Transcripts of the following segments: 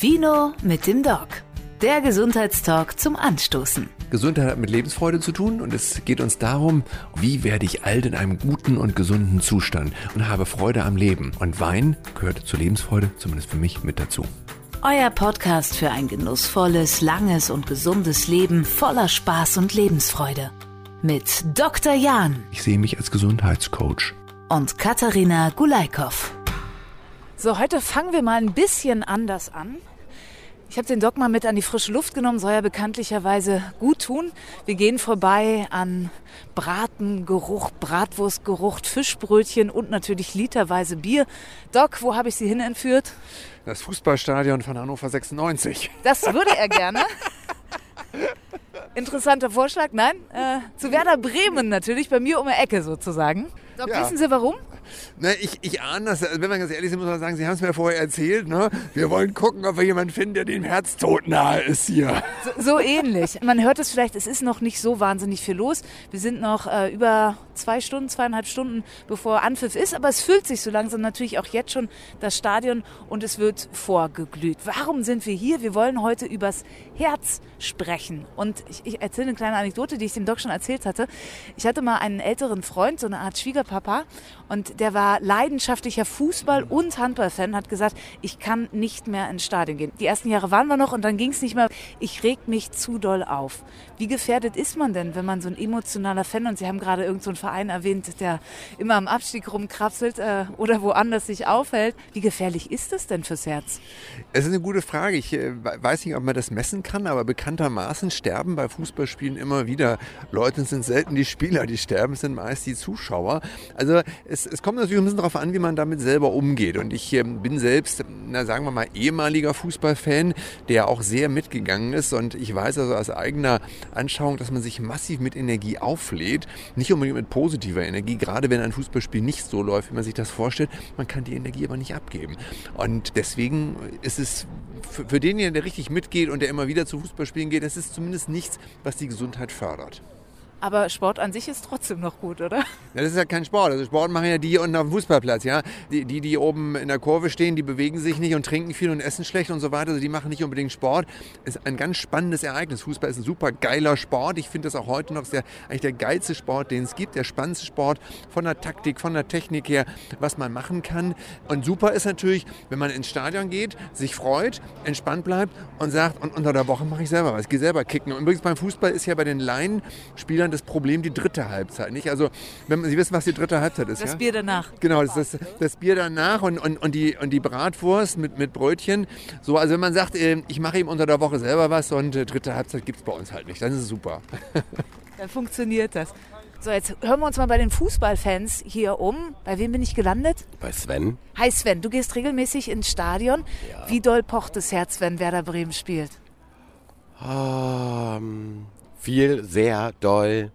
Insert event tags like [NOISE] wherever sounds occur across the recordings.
Vino mit dem Doc. Der Gesundheitstalk zum Anstoßen. Gesundheit hat mit Lebensfreude zu tun und es geht uns darum, wie werde ich alt in einem guten und gesunden Zustand und habe Freude am Leben. Und Wein gehört zur Lebensfreude, zumindest für mich, mit dazu. Euer Podcast für ein genussvolles, langes und gesundes Leben voller Spaß und Lebensfreude. Mit Dr. Jan Ich sehe mich als Gesundheitscoach. und Katharina Gulaikow. So, heute fangen wir mal ein bisschen anders an. Ich habe den Doc mal mit an die frische Luft genommen, soll ja bekanntlicherweise gut tun. Wir gehen vorbei an Bratengeruch, Bratwurstgeruch, Fischbrötchen und natürlich literweise Bier. Doc, wo habe ich Sie hin entführt? Das Fußballstadion von Hannover 96. Das würde er gerne. Interessanter Vorschlag, nein? Äh, zu Werder Bremen natürlich, bei mir um die Ecke sozusagen. Doc, Ja. wissen Sie warum? Ne, ich, ich ahne das, also wenn wir ganz ehrlich sind, muss man sagen, Sie haben es mir vorher erzählt. Ne? Wir wollen gucken, ob wir jemanden finden, der dem Herztod nahe ist hier. So, so ähnlich. Man hört es vielleicht, es ist noch nicht so wahnsinnig viel los. Wir sind noch äh, über zwei Stunden, zweieinhalb Stunden, bevor Anpfiff ist, aber es füllt sich so langsam natürlich auch jetzt schon das Stadion und es wird vorgeglüht. Warum sind wir hier? Wir wollen heute übers Herz sprechen. Und ich, ich erzähle eine kleine Anekdote, die ich dem Doc schon erzählt hatte. Ich hatte mal einen älteren Freund, so eine Art Schwiegerpapa, und der war leidenschaftlicher Fußball- und Handballfan, hat gesagt, ich kann nicht mehr ins Stadion gehen. Die ersten Jahre waren wir noch und dann ging es nicht mehr. Ich reg mich zu doll auf. Wie gefährdet ist man denn, wenn man so ein emotionaler Fan, und Sie haben gerade irgendeinen so Verein erwähnt, der immer am Abstieg rumkrapselt äh, oder woanders sich aufhält. Wie gefährlich ist es denn fürs Herz? Es ist eine gute Frage. Ich äh, weiß nicht, ob man das messen kann, aber bekanntermaßen sterben bei Fußballspielen immer wieder Leute. Sind selten die Spieler, die sterben, sind meist die Zuschauer. Also es, es kommt natürlich ein bisschen darauf an, wie man damit selber umgeht. Und ich ähm, bin selbst, na, sagen wir mal, ehemaliger Fußballfan, der auch sehr mitgegangen ist. Und ich weiß also aus eigener Anschauung, dass man sich massiv mit Energie auflädt. Nicht unbedingt mit positiver Energie, gerade wenn ein Fußballspiel nicht so läuft, wie man sich das vorstellt. Man kann die Energie aber nicht abgeben. Und deswegen ist es für, für denjenigen, der richtig mitgeht und der immer wieder zu Fußballspielen geht, das ist zumindest nichts, was die Gesundheit fördert. Aber Sport an sich ist trotzdem noch gut, oder? Ja, das ist ja kein Sport. Also Sport machen ja die hier unten auf dem Fußballplatz, ja. Die, die, die oben in der Kurve stehen, die bewegen sich nicht und trinken viel und essen schlecht und so weiter. Also die machen nicht unbedingt Sport. Ist ein ganz spannendes Ereignis. Fußball ist ein super geiler Sport. Ich finde das auch heute noch sehr, eigentlich der geilste Sport, den es gibt. Der spannendste Sport von der Taktik, von der Technik her, was man machen kann. Und super ist natürlich, wenn man ins Stadion geht, sich freut, entspannt bleibt und sagt, und unter der Woche mache ich selber was. Ich gehe selber kicken. Und übrigens beim Fußball ist ja bei den Laienspielern das Problem die dritte Halbzeit. Nicht? Also, wenn Sie wissen, was die dritte Halbzeit ist. Das ja? Bier danach. Genau, das, das, das Bier danach und, und, und, die, und die Bratwurst mit, mit Brötchen. So, also wenn man sagt, äh, ich mache ihm unter der Woche selber was und äh, dritte Halbzeit gibt es bei uns halt nicht. Dann ist es super. [LAUGHS] Dann funktioniert das. So, jetzt hören wir uns mal bei den Fußballfans hier um. Bei wem bin ich gelandet? Bei Sven? Hi Sven, du gehst regelmäßig ins Stadion. Wie doll pocht das Herz, wenn Werder Bremen spielt? Ähm, viel, sehr doll,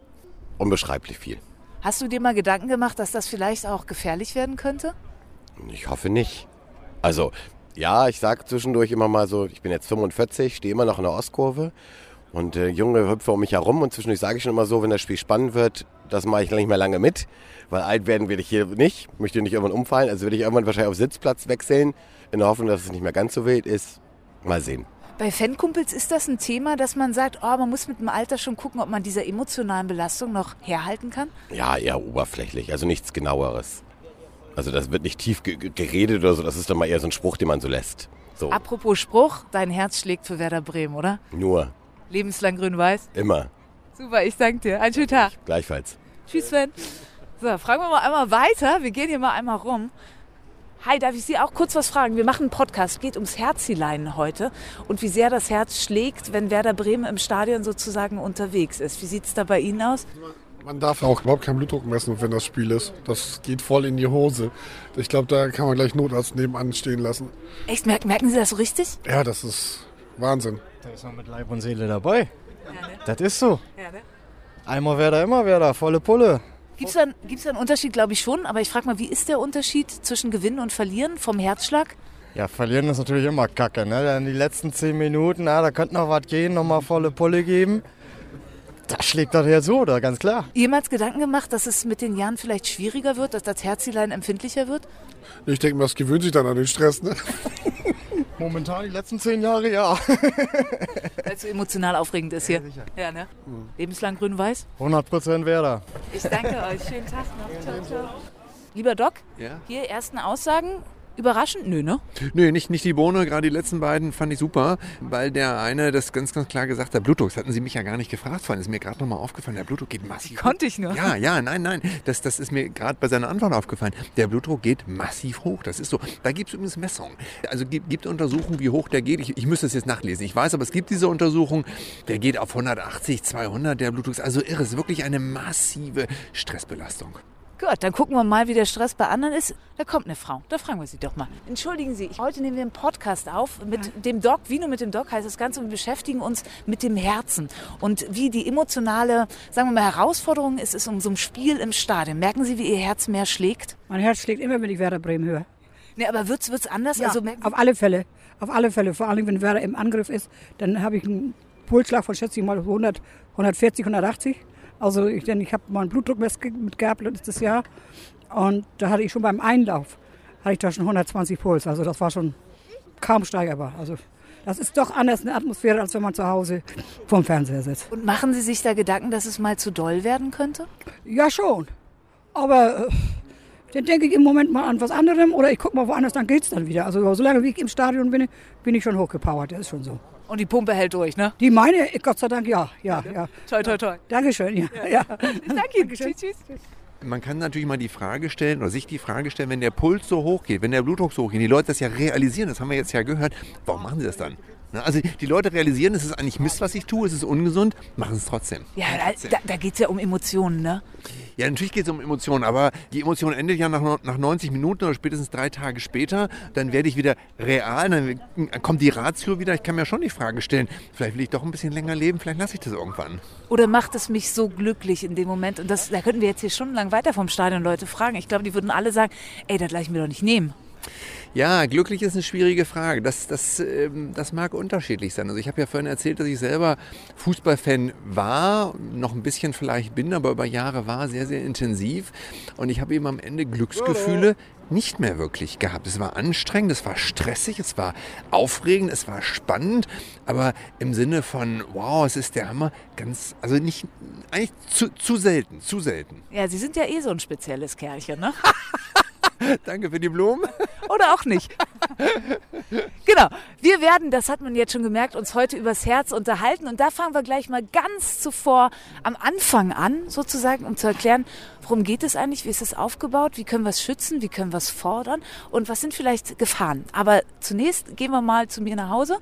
unbeschreiblich viel. Hast du dir mal Gedanken gemacht, dass das vielleicht auch gefährlich werden könnte? Ich hoffe nicht. Also, ja, ich sag zwischendurch immer mal so, ich bin jetzt 45, stehe immer noch in der Ostkurve und äh, Junge hüpfe um mich herum und zwischendurch sage ich schon immer so, wenn das Spiel spannend wird, das mache ich nicht mehr lange mit, weil alt werden werde ich hier nicht, möchte nicht irgendwann umfallen, also werde ich irgendwann wahrscheinlich auf Sitzplatz wechseln, in der Hoffnung, dass es nicht mehr ganz so wild ist. Mal sehen. Bei Fankumpels ist das ein Thema, dass man sagt, oh, man muss mit dem Alter schon gucken, ob man dieser emotionalen Belastung noch herhalten kann? Ja, eher oberflächlich, also nichts genaueres. Also das wird nicht tief ge ge- geredet oder so, das ist doch mal eher so ein Spruch, den man so lässt. So, Apropos Spruch, dein Herz schlägt für Werder Bremen, oder? nur, Lebenslang grün-weiß. immer, Super, ich danke dir. Einen schönen Tag. gleichfalls. Tschüss, Sven. So, fragen wir mal einmal weiter. Wir gehen hier mal einmal rum. Hi, darf ich Sie auch kurz was fragen? Wir machen einen Podcast, geht ums Herzileinen heute und wie sehr das Herz schlägt, wenn Werder Bremen im Stadion sozusagen unterwegs ist. Wie sieht es da bei Ihnen aus? Man darf auch überhaupt keinen Blutdruck messen, wenn das Spiel ist. Das geht voll in die Hose. Ich glaube, da kann man gleich Notarzt nebenan stehen lassen. Echt, merken, Sie das so richtig? Ja, das ist Wahnsinn. Da ist man mit Leib und Seele dabei. Das ist so. Ja, ne? Einmal Werder, immer Werder, volle Pulle. Gibt es da, gibt's da einen Unterschied, glaube ich schon, aber ich frage mal, wie ist der Unterschied zwischen Gewinnen und Verlieren vom Herzschlag? Ja, verlieren ist natürlich immer kacke. Ne? Dann die letzten zehn Minuten, na, da könnte noch was gehen, nochmal volle Pulle geben. Da schlägt das Herz so, da ganz klar. Jemals Gedanken gemacht, dass es mit den Jahren vielleicht schwieriger wird, dass das Herzilein empfindlicher wird? Ich denke, das gewöhnt sich dann an den Stress. Ne? [LAUGHS] Momentan die letzten zehn Jahre ja. [LAUGHS] Weil es so emotional aufregend ist hier. Ja, ne? Lebenslang grün-weiß. 100 Prozent Werder. Ich danke euch. Schönen Tag noch. Ciao, ciao. Lieber Doc, Ja? hier ersten Aussagen. Überraschend? Nö, ne? Nö, nicht, nicht die Bohne, gerade die letzten beiden fand ich super, weil der eine das ganz, ganz klar gesagt hat, Blutdruck, das hatten Sie mich ja gar nicht gefragt vorhin, ist mir gerade nochmal aufgefallen, der Blutdruck geht massiv hoch. Konnte ich nur. Ja, ja, nein, nein, das, das ist mir gerade bei seiner Antwort aufgefallen. Der Blutdruck geht massiv hoch, das ist so. Da gibt es übrigens Messungen. Also gibt, gibt Untersuchungen, wie hoch der geht. Ich, ich müsste es jetzt nachlesen. Ich weiß, aber es gibt diese Untersuchung, der geht auf 180, 200, der Blutdruck ist also irre. Es ist wirklich eine massive Stressbelastung. Gut, dann gucken wir mal, wie der Stress bei anderen ist. Da kommt eine Frau. Da fragen wir sie doch mal. Entschuldigen Sie, heute nehmen wir einen Podcast auf mit dem Doc. Vino mit dem Doc heißt das Ganze und wir beschäftigen uns mit dem Herzen. Und wie die emotionale, sagen wir mal, Herausforderung ist, ist um so ein Spiel im Stadion. Merken Sie, wie Ihr Herz mehr schlägt? Mein Herz schlägt immer, wenn ich Werder Bremen höre. Nee, aber wird's, wird's anders? Ja, also auf alle Fälle. Auf alle Fälle. Vor allem, wenn Werder im Angriff ist, dann habe ich einen Pulsschlag von, schätze ich mal, 100, 140, 180. Also ich, denn ich habe mal einen Blutdruckmess ge- mit gehabt letztes Jahr. Und da hatte ich schon beim Einlauf, hatte ich da schon 120 Puls. Also das war schon kaum steigerbar. Also das ist doch anders eine Atmosphäre, als wenn man zu Hause vorm Fernseher sitzt. Und machen Sie sich da Gedanken, dass es mal zu doll werden könnte? Ja, schon. Aber äh, dann denke ich im Moment mal an was anderem oder ich gucke mal woanders, dann geht's dann wieder. Also solange wie ich im Stadion bin, bin ich schon hochgepowert. Das ist schon so. Und die Pumpe hält durch, ne? Die meine, Gott sei Dank, ja, ja, ja. Toi, toi, toi. Dankeschön, ja. ja. [LAUGHS] Danke Ihnen. Tschüss, tschüss. Man kann natürlich mal die Frage stellen oder sich die Frage stellen, wenn der Puls so hoch geht, wenn der Blutdruck so hoch geht, die Leute das ja realisieren, das haben wir jetzt ja gehört, warum machen sie das dann? Na, Also die Leute realisieren, es ist eigentlich Mist, was ich tue, es ist ungesund, machen es trotzdem. Ja, da, da, da geht's ja um Emotionen, ne? Ja, natürlich geht es um Emotionen, aber die Emotion endet ja nach, nach 90 Minuten oder spätestens drei Tage später. Dann werde ich wieder real, dann kommt die Ratio wieder. Ich kann mir schon die Frage stellen, vielleicht will ich doch ein bisschen länger leben, vielleicht lasse ich das irgendwann. Oder macht es mich so glücklich in dem Moment? Und das, da könnten wir jetzt hier stundenlang weiter vom Stadion Leute fragen. Ich glaube, die würden alle sagen, ey, das lasse ich mir doch nicht nehmen. Ja, glücklich ist eine schwierige Frage. Das, das, ähm, das mag unterschiedlich sein. Also ich habe ja vorhin erzählt, dass ich selber Fußballfan war, noch ein bisschen vielleicht bin, aber über Jahre war, sehr, sehr intensiv. Und ich habe eben am Ende Glücksgefühle nicht mehr wirklich gehabt. Es war anstrengend, es war stressig, es war aufregend, es war spannend, aber im Sinne von, wow, es ist der Hammer, ganz, also nicht, eigentlich zu, zu selten, zu selten. Ja, Sie sind ja eh so ein spezielles Kerlchen, ne? [LAUGHS] [LAUGHS] Danke für die Blumen. Oder auch nicht. [LAUGHS] genau. Wir werden, das hat man jetzt schon gemerkt, uns heute übers Herz unterhalten. Und da fangen wir gleich mal ganz zuvor am Anfang an, sozusagen, um zu erklären, worum geht es eigentlich, wie ist es aufgebaut, wie können wir es schützen, wie können wir es fordern und was sind vielleicht Gefahren. Aber zunächst gehen wir mal zu mir nach Hause,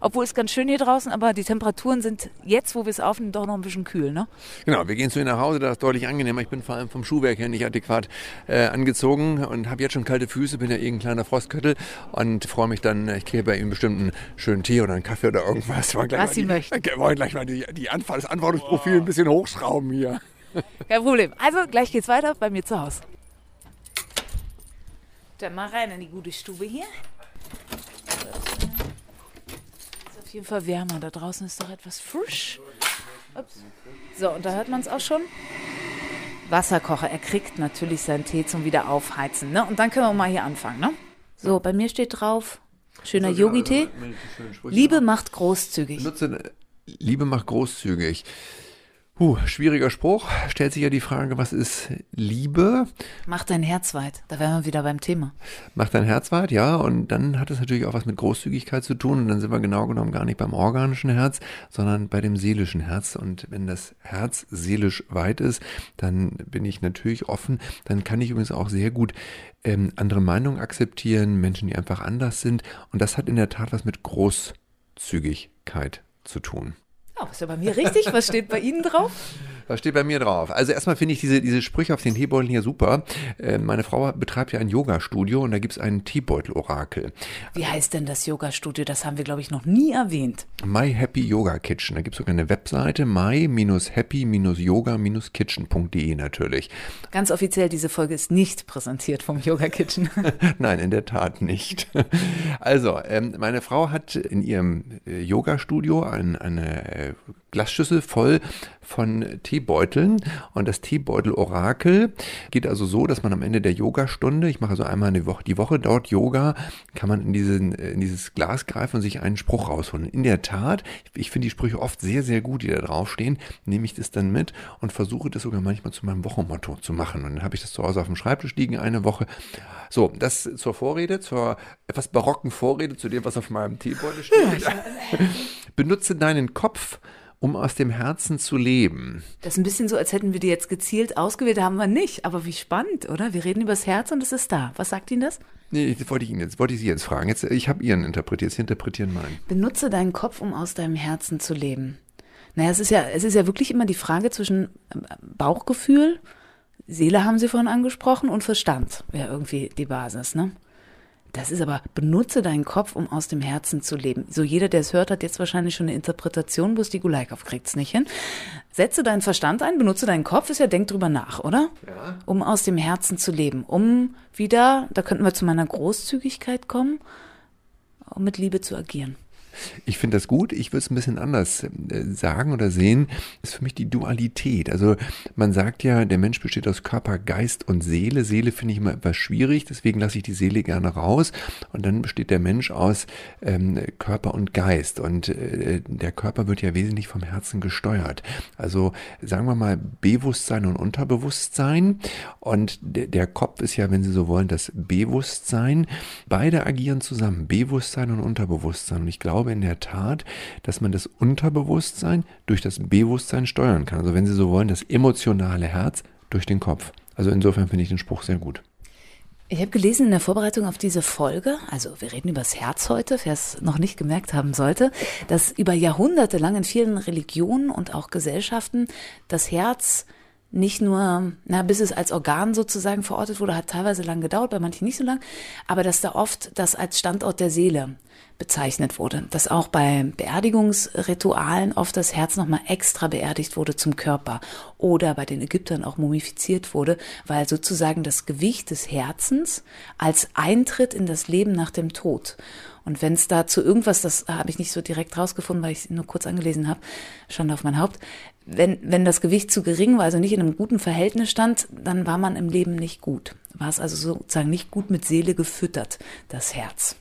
obwohl es ganz schön hier draußen, aber die Temperaturen sind jetzt, wo wir es aufnehmen, doch noch ein bisschen kühl, ne? Genau, wir gehen zu ihr nach Hause, das ist deutlich angenehmer. Ich bin vor allem vom Schuhwerk her nicht adäquat äh, angezogen und habe jetzt schon kalte Füße, bin ja eh ein kleiner Frostköttel und freue mich dann, ich kriege bei ihm bestimmt einen schönen Tee oder einen Kaffee oder irgendwas. Was Sie die, möchten. Okay, wollen gleich mal die, die Anfall, das Antwortungsprofil ein bisschen hochschrauben hier. Kein Problem. Also, gleich geht's weiter bei mir zu Hause. Dann mal rein in die gute Stube hier. Ist auf jeden Fall wärmer. Da draußen ist doch etwas frisch. Ups. So, und da hört man es auch schon. Wasserkocher. Er kriegt natürlich seinen Tee zum Wiederaufheizen. Ne? Und dann können wir mal hier anfangen. Ne? So, bei mir steht drauf, schöner Yogi-Tee. Liebe macht großzügig. Liebe macht großzügig. Puh, schwieriger Spruch. Stellt sich ja die Frage, was ist Liebe? Mach dein Herz weit. Da wären wir wieder beim Thema. Macht dein Herz weit, ja. Und dann hat es natürlich auch was mit Großzügigkeit zu tun. Und dann sind wir genau genommen gar nicht beim organischen Herz, sondern bei dem seelischen Herz. Und wenn das Herz seelisch weit ist, dann bin ich natürlich offen. Dann kann ich übrigens auch sehr gut ähm, andere Meinungen akzeptieren, Menschen, die einfach anders sind. Und das hat in der Tat was mit Großzügigkeit zu tun. Oh, ist ja bei mir richtig. Was steht bei Ihnen drauf? Was steht bei mir drauf? Also erstmal finde ich diese, diese Sprüche auf den Teebeuteln hier super. Äh, meine Frau betreibt ja ein Yoga-Studio und da gibt es ein Teebeutel-Orakel. Wie heißt denn das Yoga-Studio? Das haben wir, glaube ich, noch nie erwähnt. My Happy Yoga Kitchen. Da gibt es sogar eine Webseite, my-happy-yoga-kitchen.de natürlich. Ganz offiziell, diese Folge ist nicht präsentiert vom Yoga Kitchen. [LAUGHS] Nein, in der Tat nicht. Also, ähm, meine Frau hat in ihrem äh, Yoga-Studio ein, eine äh, Glasschüssel voll von Teebeuteln. Und das Teebeutel-Orakel geht also so, dass man am Ende der Yogastunde, ich mache also einmal eine Woche, die Woche dort Yoga, kann man in, diesen, in dieses Glas greifen und sich einen Spruch rausholen. In der Tat, ich finde die Sprüche oft sehr, sehr gut, die da draufstehen, nehme ich das dann mit und versuche das sogar manchmal zu meinem Wochenmotto zu machen. Und dann habe ich das zu Hause auf dem Schreibtisch liegen eine Woche. So, das zur Vorrede, zur etwas barocken Vorrede zu dem, was auf meinem Teebeutel steht. Benutze deinen Kopf, um aus dem Herzen zu leben. Das ist ein bisschen so, als hätten wir die jetzt gezielt ausgewählt, haben wir nicht. Aber wie spannend, oder? Wir reden über das Herz und es ist da. Was sagt Ihnen das? Nee, das wollte ich Ihnen jetzt, wollte ich Sie jetzt fragen. Jetzt, ich habe Ihren interpretiert, Sie interpretieren meinen. Benutze deinen Kopf, um aus deinem Herzen zu leben. Naja, es ist ja, es ist ja wirklich immer die Frage zwischen ähm, Bauchgefühl, Seele haben Sie vorhin angesprochen und Verstand wäre irgendwie die Basis, ne? Das ist aber, benutze deinen Kopf, um aus dem Herzen zu leben. So jeder, der es hört, hat jetzt wahrscheinlich schon eine Interpretation, bloß die Gulaikow kriegt's nicht hin. Setze deinen Verstand ein, benutze deinen Kopf, ist ja, denk drüber nach, oder? Ja. Um aus dem Herzen zu leben. Um wieder, da könnten wir zu meiner Großzügigkeit kommen, um mit Liebe zu agieren. Ich finde das gut. Ich würde es ein bisschen anders äh, sagen oder sehen. Das ist für mich die Dualität. Also man sagt ja, der Mensch besteht aus Körper, Geist und Seele. Seele finde ich immer etwas schwierig, deswegen lasse ich die Seele gerne raus. Und dann besteht der Mensch aus ähm, Körper und Geist. Und äh, der Körper wird ja wesentlich vom Herzen gesteuert. Also sagen wir mal Bewusstsein und Unterbewusstsein. Und der, der Kopf ist ja, wenn Sie so wollen, das Bewusstsein. Beide agieren zusammen. Bewusstsein und Unterbewusstsein. Und ich glaube, glaube in der Tat, dass man das Unterbewusstsein durch das Bewusstsein steuern kann. Also wenn Sie so wollen, das emotionale Herz durch den Kopf. Also insofern finde ich den Spruch sehr gut. Ich habe gelesen in der Vorbereitung auf diese Folge, also wir reden über das Herz heute, wer es noch nicht gemerkt haben sollte, dass über Jahrhunderte lang in vielen Religionen und auch Gesellschaften das Herz nicht nur, na, bis es als Organ sozusagen verortet wurde, hat teilweise lang gedauert, bei manchen nicht so lang, aber dass da oft das als Standort der Seele bezeichnet wurde, dass auch bei Beerdigungsritualen oft das Herz nochmal extra beerdigt wurde zum Körper oder bei den Ägyptern auch mumifiziert wurde, weil sozusagen das Gewicht des Herzens als Eintritt in das Leben nach dem Tod. Und wenn es da zu irgendwas, das habe ich nicht so direkt rausgefunden, weil ich nur kurz angelesen habe, schon auf mein Haupt, wenn, wenn das Gewicht zu gering war, also nicht in einem guten Verhältnis stand, dann war man im Leben nicht gut. War es also sozusagen nicht gut mit Seele gefüttert, das Herz.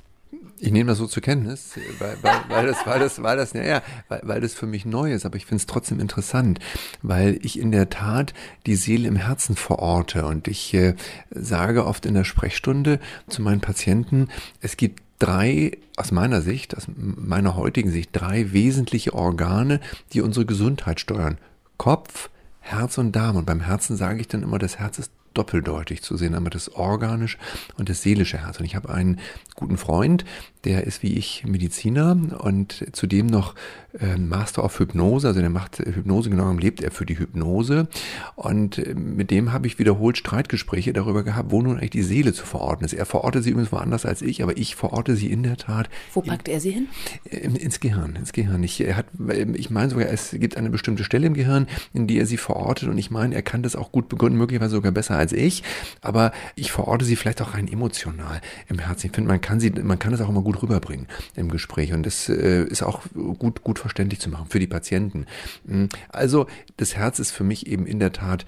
Ich nehme das so zur Kenntnis, weil, weil, weil das, weil das, weil das, ja, ja, weil, weil das für mich neu ist, aber ich finde es trotzdem interessant, weil ich in der Tat die Seele im Herzen verorte und ich äh, sage oft in der Sprechstunde zu meinen Patienten, es gibt drei, aus meiner Sicht, aus meiner heutigen Sicht, drei wesentliche Organe, die unsere Gesundheit steuern. Kopf, Herz und Darm. Und beim Herzen sage ich dann immer, das Herz ist doppeldeutig zu sehen, einmal das organische und das seelische Herz. Und ich habe einen guten Freund, der ist wie ich Mediziner und zudem noch äh, Master of Hypnose, also der macht Hypnose, genau genommen lebt er für die Hypnose. Und äh, mit dem habe ich wiederholt Streitgespräche darüber gehabt, wo nun eigentlich die Seele zu verorten ist. Er verortet sie übrigens woanders als ich, aber ich verorte sie in der Tat. Wo packt in, er sie hin? In, ins Gehirn, ins Gehirn. Ich, er hat, ich meine sogar, es gibt eine bestimmte Stelle im Gehirn, in die er sie verortet und ich meine, er kann das auch gut begründen, möglicherweise sogar besser als ich, aber ich verorte sie vielleicht auch rein emotional im Herzen. Ich finde, man kann sie, man kann es auch immer gut rüberbringen im Gespräch und das äh, ist auch gut, gut verständlich zu machen für die Patienten. Mm, also das Herz ist für mich eben in der Tat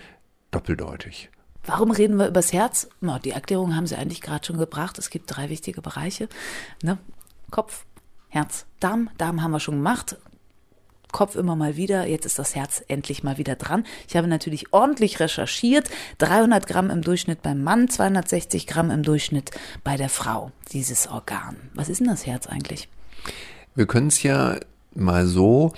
doppeldeutig. Warum reden wir übers Herz? No, die Erklärung haben Sie eigentlich gerade schon gebracht. Es gibt drei wichtige Bereiche. Ne? Kopf, Herz, Darm. Darm haben wir schon gemacht. Kopf immer mal wieder. Jetzt ist das Herz endlich mal wieder dran. Ich habe natürlich ordentlich recherchiert. 300 Gramm im Durchschnitt beim Mann, 260 Gramm im Durchschnitt bei der Frau, dieses Organ. Was ist denn das Herz eigentlich? Wir können es ja mal so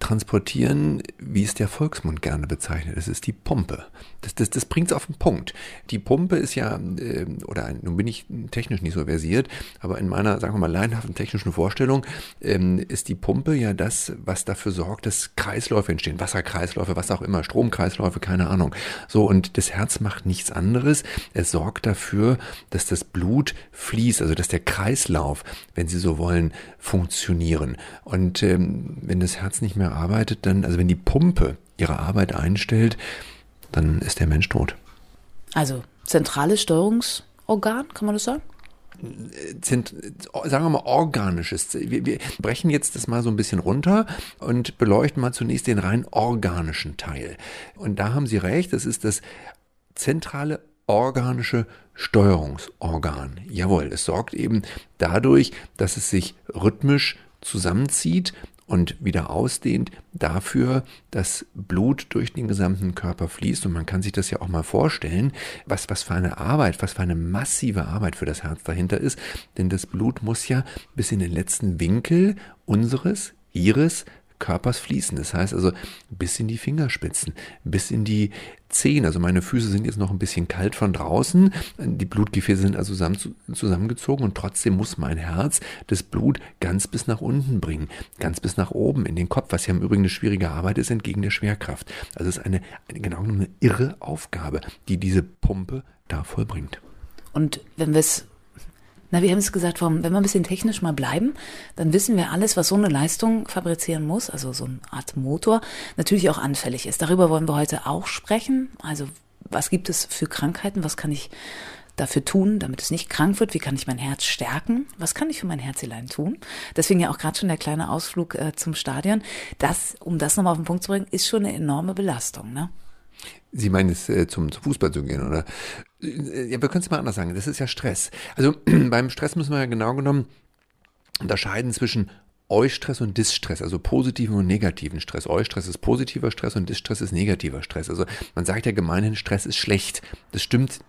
transportieren, wie es der Volksmund gerne bezeichnet. Es ist die Pumpe. Das, das, das bringt es auf den Punkt. Die Pumpe ist ja, äh, oder nun bin ich technisch nicht so versiert, aber in meiner, sagen wir mal, laienhaften technischen Vorstellung ähm, ist die Pumpe ja das, was dafür sorgt, dass Kreisläufe entstehen. Wasserkreisläufe, was auch immer, Stromkreisläufe, keine Ahnung. So, und das Herz macht nichts anderes. Es sorgt dafür, dass das Blut fließt, also dass der Kreislauf, wenn Sie so wollen, funktionieren. Und ähm, wenn das Herz nicht mehr arbeitet, dann, also wenn die Pumpe ihre Arbeit einstellt, dann ist der Mensch tot. Also zentrales Steuerungsorgan, kann man das sagen? sind, sagen wir mal, organisches. Wir, wir brechen jetzt das mal so ein bisschen runter und beleuchten mal zunächst den rein organischen Teil. Und da haben Sie recht, das ist das zentrale organische Steuerungsorgan. Jawohl, es sorgt eben dadurch, dass es sich rhythmisch zusammenzieht und wieder ausdehnt, dafür, dass Blut durch den gesamten Körper fließt. Und man kann sich das ja auch mal vorstellen, was, was für eine Arbeit, was für eine massive Arbeit für das Herz dahinter ist. Denn das Blut muss ja bis in den letzten Winkel unseres, ihres Körpers fließen. Das heißt also bis in die Fingerspitzen, bis in die Zehen. Also meine Füße sind jetzt noch ein bisschen kalt von draußen. Die Blutgefäße sind also zusammengezogen und trotzdem muss mein Herz das Blut ganz bis nach unten bringen, ganz bis nach oben in den Kopf, was ja im Übrigen eine schwierige Arbeit ist entgegen der Schwerkraft. Also es ist eine, eine genau eine irre Aufgabe, die diese Pumpe da vollbringt. Und wenn wir es na, wir haben es gesagt, wenn wir ein bisschen technisch mal bleiben, dann wissen wir alles, was so eine Leistung fabrizieren muss, also so eine Art Motor, natürlich auch anfällig ist. Darüber wollen wir heute auch sprechen. Also was gibt es für Krankheiten? Was kann ich dafür tun, damit es nicht krank wird? Wie kann ich mein Herz stärken? Was kann ich für mein Herzelein tun? Deswegen ja auch gerade schon der kleine Ausflug äh, zum Stadion. Das, um das nochmal auf den Punkt zu bringen, ist schon eine enorme Belastung. Ne? Sie meinen es äh, zum, zum Fußball zu gehen, oder? Äh, ja, wir können es mal anders sagen. Das ist ja Stress. Also [CLEARS THROAT] beim Stress müssen wir ja genau genommen unterscheiden zwischen Eustress und Distress, also positiven und negativen Stress. Eustress ist positiver Stress und Distress ist negativer Stress. Also man sagt ja gemeinhin, Stress ist schlecht. Das stimmt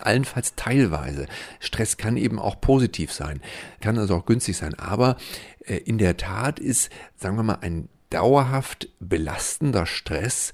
allenfalls teilweise. Stress kann eben auch positiv sein, kann also auch günstig sein. Aber äh, in der Tat ist, sagen wir mal, ein dauerhaft belastender Stress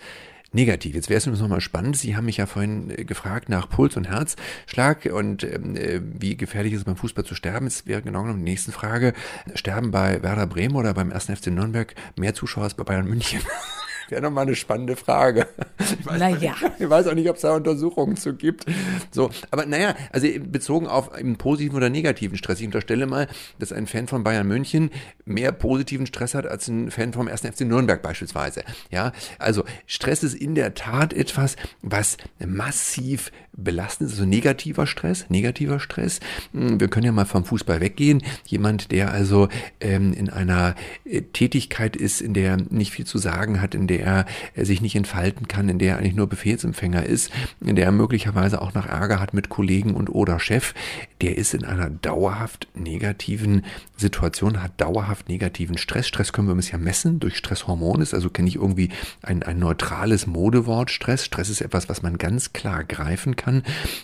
negativ. Jetzt wäre es nochmal spannend. Sie haben mich ja vorhin äh, gefragt nach Puls und Herzschlag und ähm, äh, wie gefährlich ist es beim Fußball zu sterben. Es wäre genau genommen die nächste Frage. Sterben bei Werder Bremen oder beim 1. FC Nürnberg mehr Zuschauer als bei Bayern München? [LAUGHS] Wäre nochmal eine spannende Frage. Ich weiß, naja. ich weiß auch nicht, ob es da Untersuchungen zu gibt. So, aber naja, also bezogen auf einen positiven oder negativen Stress. Ich unterstelle mal, dass ein Fan von Bayern München mehr positiven Stress hat als ein Fan vom 1. FC Nürnberg beispielsweise. Ja, also Stress ist in der Tat etwas, was massiv belastend ist, also negativer Stress, negativer Stress. Hm, wir können ja mal vom Fußball weggehen. Jemand, der also ähm, in einer äh, Tätigkeit ist, in der nicht viel zu sagen hat, in der er sich nicht entfalten kann, in der er eigentlich nur Befehlsempfänger ist, in der er möglicherweise auch noch Ärger hat mit Kollegen und oder Chef, der ist in einer dauerhaft negativen Situation, hat dauerhaft negativen Stress. Stress können wir uns ja messen durch Stresshormone, ist also kenne ich irgendwie ein, ein neutrales Modewort Stress. Stress ist etwas, was man ganz klar greifen kann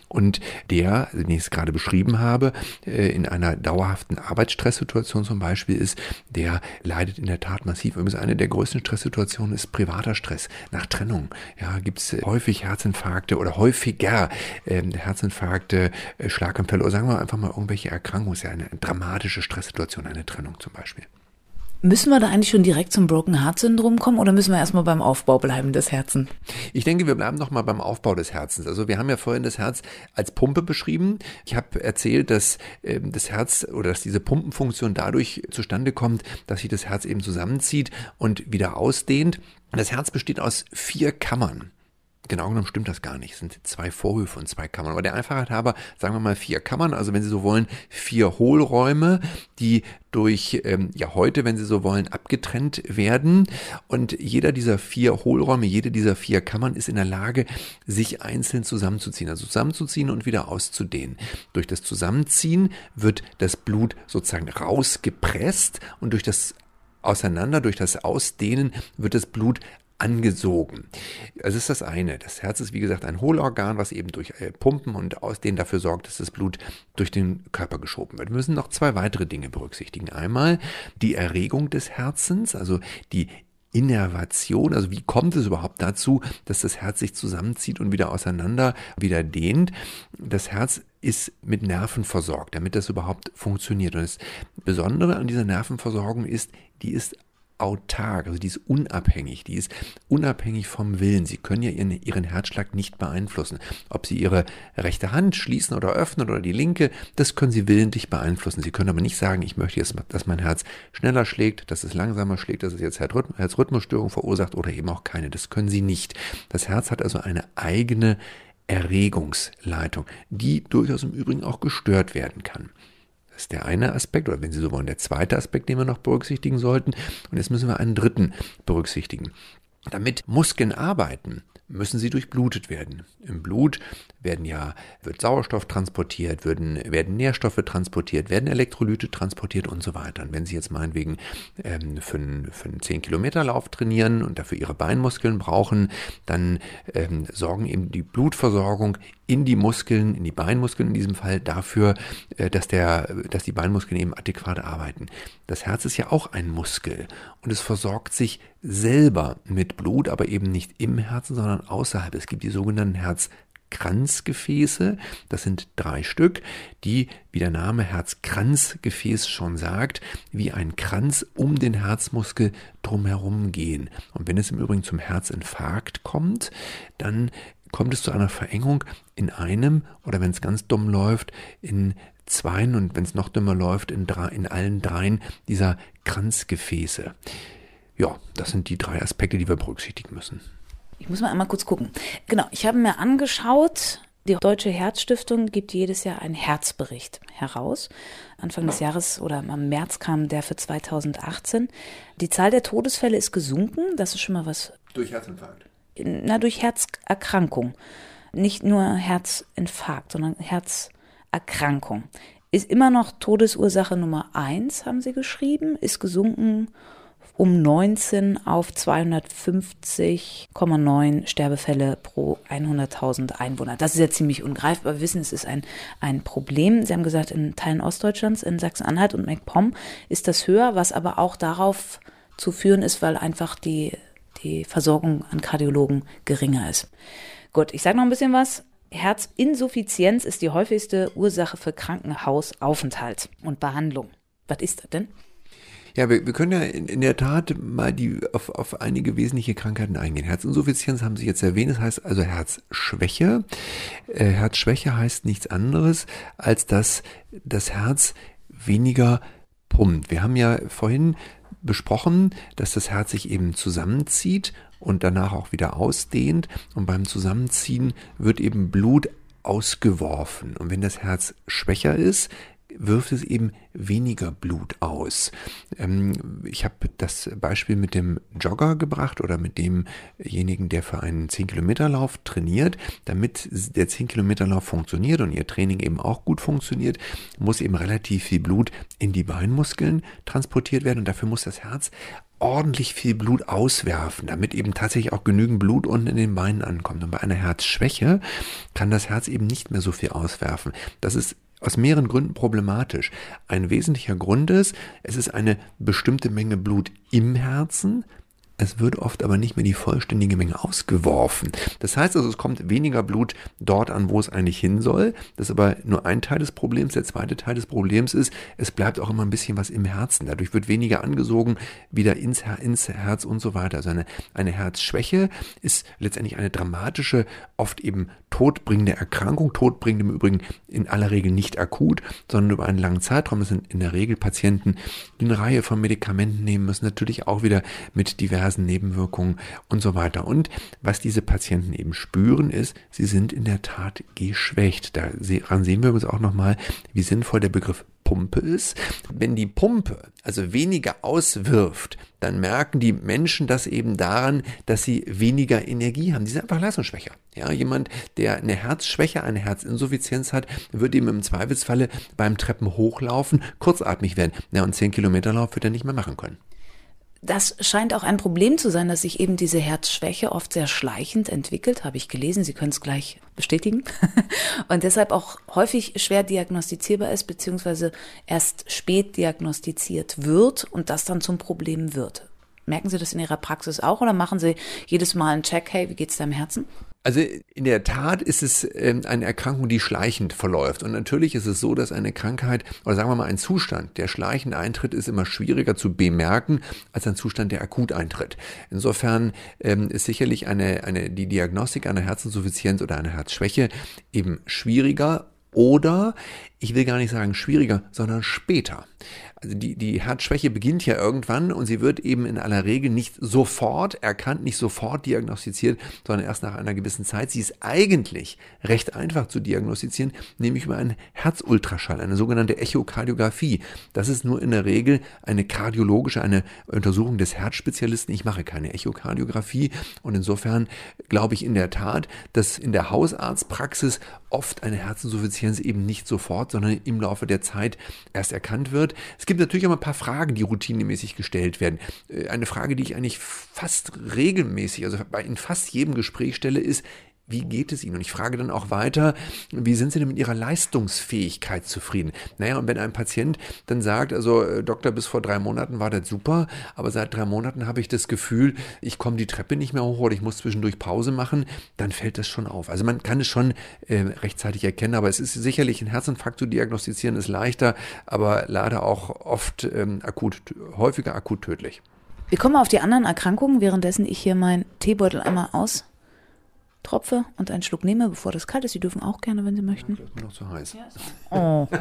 und der, den ich es gerade beschrieben habe, äh, in einer dauerhaften Arbeitsstresssituation zum Beispiel ist, der leidet in der Tat massiv. Übrigens eine der größten Stresssituationen ist privater Stress nach Trennung. Ja, gibt es häufig Herzinfarkte oder häufiger äh, Herzinfarkte, äh, Schlaganfälle oder sagen wir einfach mal irgendwelche Erkrankungen. Ist ja eine dramatische Stresssituation, eine Trennung zum Beispiel. Müssen wir da eigentlich schon direkt zum Broken Heart Syndrom kommen oder müssen wir erstmal beim Aufbau bleiben des Herzens? Ich denke, wir bleiben noch mal beim Aufbau des Herzens. Also wir haben ja vorhin das Herz als Pumpe beschrieben. Ich habe erzählt, dass äh, das Herz oder dass diese Pumpenfunktion dadurch zustande kommt, dass sich das Herz eben zusammenzieht und wieder ausdehnt. Das Herz besteht aus vier Kammern. Genau genommen stimmt das gar nicht. Es sind zwei Vorhöfe und zwei Kammern. Aber der Einfachheit halber, sagen wir mal vier Kammern, also wenn Sie so wollen, vier Hohlräume, die durch, ähm, ja heute, wenn Sie so wollen, abgetrennt werden. Und jeder dieser vier Hohlräume, jede dieser vier Kammern ist in der Lage, sich einzeln zusammenzuziehen. Also zusammenzuziehen und wieder auszudehnen. Durch das Zusammenziehen wird das Blut sozusagen rausgepresst und durch das auseinander, durch das Ausdehnen wird das Blut angesogen. Das ist das eine. Das Herz ist wie gesagt ein Hohlorgan, was eben durch äh, Pumpen und Ausdehnen dafür sorgt, dass das Blut durch den Körper geschoben wird. Wir müssen noch zwei weitere Dinge berücksichtigen. Einmal die Erregung des Herzens, also die Innervation, also wie kommt es überhaupt dazu, dass das Herz sich zusammenzieht und wieder auseinander, wieder dehnt. Das Herz ist mit Nerven versorgt, damit das überhaupt funktioniert. Und das Besondere an dieser Nervenversorgung ist, die ist autark, also die ist unabhängig, die ist unabhängig vom Willen. Sie können ja ihren, ihren Herzschlag nicht beeinflussen. Ob Sie Ihre rechte Hand schließen oder öffnen oder die linke, das können Sie willentlich beeinflussen. Sie können aber nicht sagen, ich möchte jetzt, dass mein Herz schneller schlägt, dass es langsamer schlägt, dass es jetzt Herzrhythmusstörung verursacht oder eben auch keine. Das können Sie nicht. Das Herz hat also eine eigene Erregungsleitung, die durchaus im Übrigen auch gestört werden kann. Das ist der eine Aspekt, oder wenn Sie so wollen, der zweite Aspekt, den wir noch berücksichtigen sollten. Und jetzt müssen wir einen dritten berücksichtigen. Damit Muskeln arbeiten, müssen sie durchblutet werden. Im Blut werden ja, wird Sauerstoff transportiert, werden, werden Nährstoffe transportiert, werden Elektrolyte transportiert und so weiter. Und wenn Sie jetzt meinetwegen ähm, für, einen, für einen 10-Kilometer-Lauf trainieren und dafür Ihre Beinmuskeln brauchen, dann ähm, sorgen eben die Blutversorgung in die Muskeln, in die Beinmuskeln in diesem Fall dafür, äh, dass, der, dass die Beinmuskeln eben adäquat arbeiten. Das Herz ist ja auch ein Muskel und es versorgt sich selber mit Blut, aber eben nicht im Herzen, sondern außerhalb. Es gibt die sogenannten Herzkranzgefäße, das sind drei Stück, die, wie der Name Herzkranzgefäß schon sagt, wie ein Kranz um den Herzmuskel drumherum gehen. Und wenn es im Übrigen zum Herzinfarkt kommt, dann kommt es zu einer Verengung in einem oder wenn es ganz dumm läuft, in zweien und wenn es noch dümmer läuft, in, drei, in allen dreien dieser Kranzgefäße. Ja, das sind die drei Aspekte, die wir berücksichtigen müssen. Ich muss mal einmal kurz gucken. Genau, ich habe mir angeschaut, die Deutsche Herzstiftung gibt jedes Jahr einen Herzbericht heraus. Anfang des Jahres oder am März kam der für 2018. Die Zahl der Todesfälle ist gesunken. Das ist schon mal was. Durch Herzinfarkt na, durch Herzerkrankung. Nicht nur Herzinfarkt, sondern Herzerkrankung. Ist immer noch Todesursache Nummer eins, haben sie geschrieben, ist gesunken um 19 auf 250,9 Sterbefälle pro 100.000 Einwohner. Das ist ja ziemlich ungreifbar. Wir wissen, es ist ein, ein Problem. Sie haben gesagt, in Teilen Ostdeutschlands, in Sachsen-Anhalt und MacPom ist das höher, was aber auch darauf zu führen ist, weil einfach die die Versorgung an Kardiologen geringer ist. Gut, ich sage noch ein bisschen was. Herzinsuffizienz ist die häufigste Ursache für Krankenhausaufenthalt und Behandlung. Was ist das denn? Ja, wir, wir können ja in, in, der Tat mal die, auf, auf einige wesentliche Krankheiten eingehen. Herzinsuffizienz haben Sie jetzt erwähnt, das heißt also Herzschwäche. Äh, Herzschwäche heißt nichts anderes, als dass das Herz weniger pumpt. Wir haben ja vorhin besprochen, dass das Herz sich eben zusammenzieht und danach auch wieder ausdehnt. Und beim Zusammenziehen wird eben Blut ausgeworfen. Und wenn das Herz schwächer ist, wirft es eben weniger Blut aus. Ähm, ich habe das Beispiel mit dem Jogger gebracht oder mit demjenigen, der für einen 10-Kilometer-Lauf trainiert. Damit der 10-Kilometer-Lauf funktioniert und ihr Training eben auch gut funktioniert, muss eben relativ viel Blut in die Beinmuskeln transportiert werden und dafür muss das Herz ordentlich viel Blut auswerfen, damit eben tatsächlich auch genügend Blut unten in den Beinen ankommt. Und bei einer Herzschwäche kann das Herz eben nicht mehr so viel auswerfen. Das ist aus mehreren Gründen problematisch. Ein wesentlicher Grund ist, es ist eine bestimmte Menge Blut im Herzen, es wird oft aber nicht mehr die vollständige Menge ausgeworfen. Das heißt also, es kommt weniger Blut dort an, wo es eigentlich hin soll. Das ist aber nur ein Teil des Problems. Der zweite Teil des Problems ist, es bleibt auch immer ein bisschen was im Herzen. Dadurch wird weniger angesogen, wieder ins, ins Herz und so weiter. Also eine, eine Herzschwäche ist letztendlich eine dramatische, oft eben todbringende Erkrankung. Todbringend im Übrigen in aller Regel nicht akut, sondern über einen langen Zeitraum. Das sind in der Regel Patienten, die eine Reihe von Medikamenten nehmen müssen. Natürlich auch wieder mit diversen diversen Nebenwirkungen und so weiter. Und was diese Patienten eben spüren, ist, sie sind in der Tat geschwächt. Daran sehen wir uns auch nochmal, wie sinnvoll der Begriff Pumpe ist. Wenn die Pumpe also weniger auswirft, dann merken die Menschen das eben daran, dass sie weniger Energie haben. Die sind einfach leistungsschwächer. Ja, jemand, der eine Herzschwäche, eine Herzinsuffizienz hat, wird ihm im Zweifelsfalle beim Treppen hochlaufen kurzatmig werden. Ja, und 10 Kilometer Lauf wird er nicht mehr machen können. Das scheint auch ein Problem zu sein, dass sich eben diese Herzschwäche oft sehr schleichend entwickelt, habe ich gelesen. Sie können es gleich bestätigen. [LAUGHS] Und deshalb auch häufig schwer diagnostizierbar ist, beziehungsweise erst spät diagnostiziert wird und das dann zum Problem wird. Merken Sie das in Ihrer Praxis auch oder machen Sie jedes Mal einen Check, hey, wie geht's deinem Herzen? Also in der Tat ist es ähm, eine Erkrankung, die schleichend verläuft. Und natürlich ist es so, dass eine Krankheit oder sagen wir mal ein Zustand, der schleichend eintritt, ist immer schwieriger zu bemerken als ein Zustand, der akut eintritt. Insofern ähm, ist sicherlich eine, eine, die Diagnostik einer Herzinsuffizienz oder einer Herzschwäche eben schwieriger oder ich will gar nicht sagen schwieriger, sondern später. Also die, die Herzschwäche beginnt ja irgendwann und sie wird eben in aller Regel nicht sofort erkannt, nicht sofort diagnostiziert, sondern erst nach einer gewissen Zeit. Sie ist eigentlich recht einfach zu diagnostizieren, nämlich über einen Herzultraschall, eine sogenannte Echokardiographie. Das ist nur in der Regel eine kardiologische, eine Untersuchung des Herzspezialisten. Ich mache keine Echokardiographie und insofern glaube ich in der Tat, dass in der Hausarztpraxis oft eine Herzinsuffizienz eben nicht sofort, sondern im Laufe der Zeit erst erkannt wird. Es gibt natürlich auch ein paar Fragen, die routinemäßig gestellt werden. Äh, eine Frage, die ich eigentlich fast regelmäßig, also in fast jedem Gespräch stelle, ist, wie geht es Ihnen? Und ich frage dann auch weiter, wie sind Sie denn mit Ihrer Leistungsfähigkeit zufrieden? Naja, und wenn ein Patient dann sagt, also äh, Doktor, bis vor drei Monaten war das super, aber seit drei Monaten habe ich das Gefühl, ich komme die Treppe nicht mehr hoch oder ich muss zwischendurch Pause machen, dann fällt das schon auf. Also man kann es schon äh, rechtzeitig erkennen, aber es ist sicherlich ein Herzinfarkt zu diagnostizieren, ist leichter, aber leider auch oft ähm, akut, häufiger akut tödlich. Wir kommen auf die anderen Erkrankungen, währenddessen ich hier meinen Teebeutel einmal aus tropfe und einen Schluck nehme, bevor das kalt ist. Sie dürfen auch gerne, wenn Sie möchten. Ja, das ist mir noch zu heiß. Ja, [LAUGHS] oh. [LAUGHS]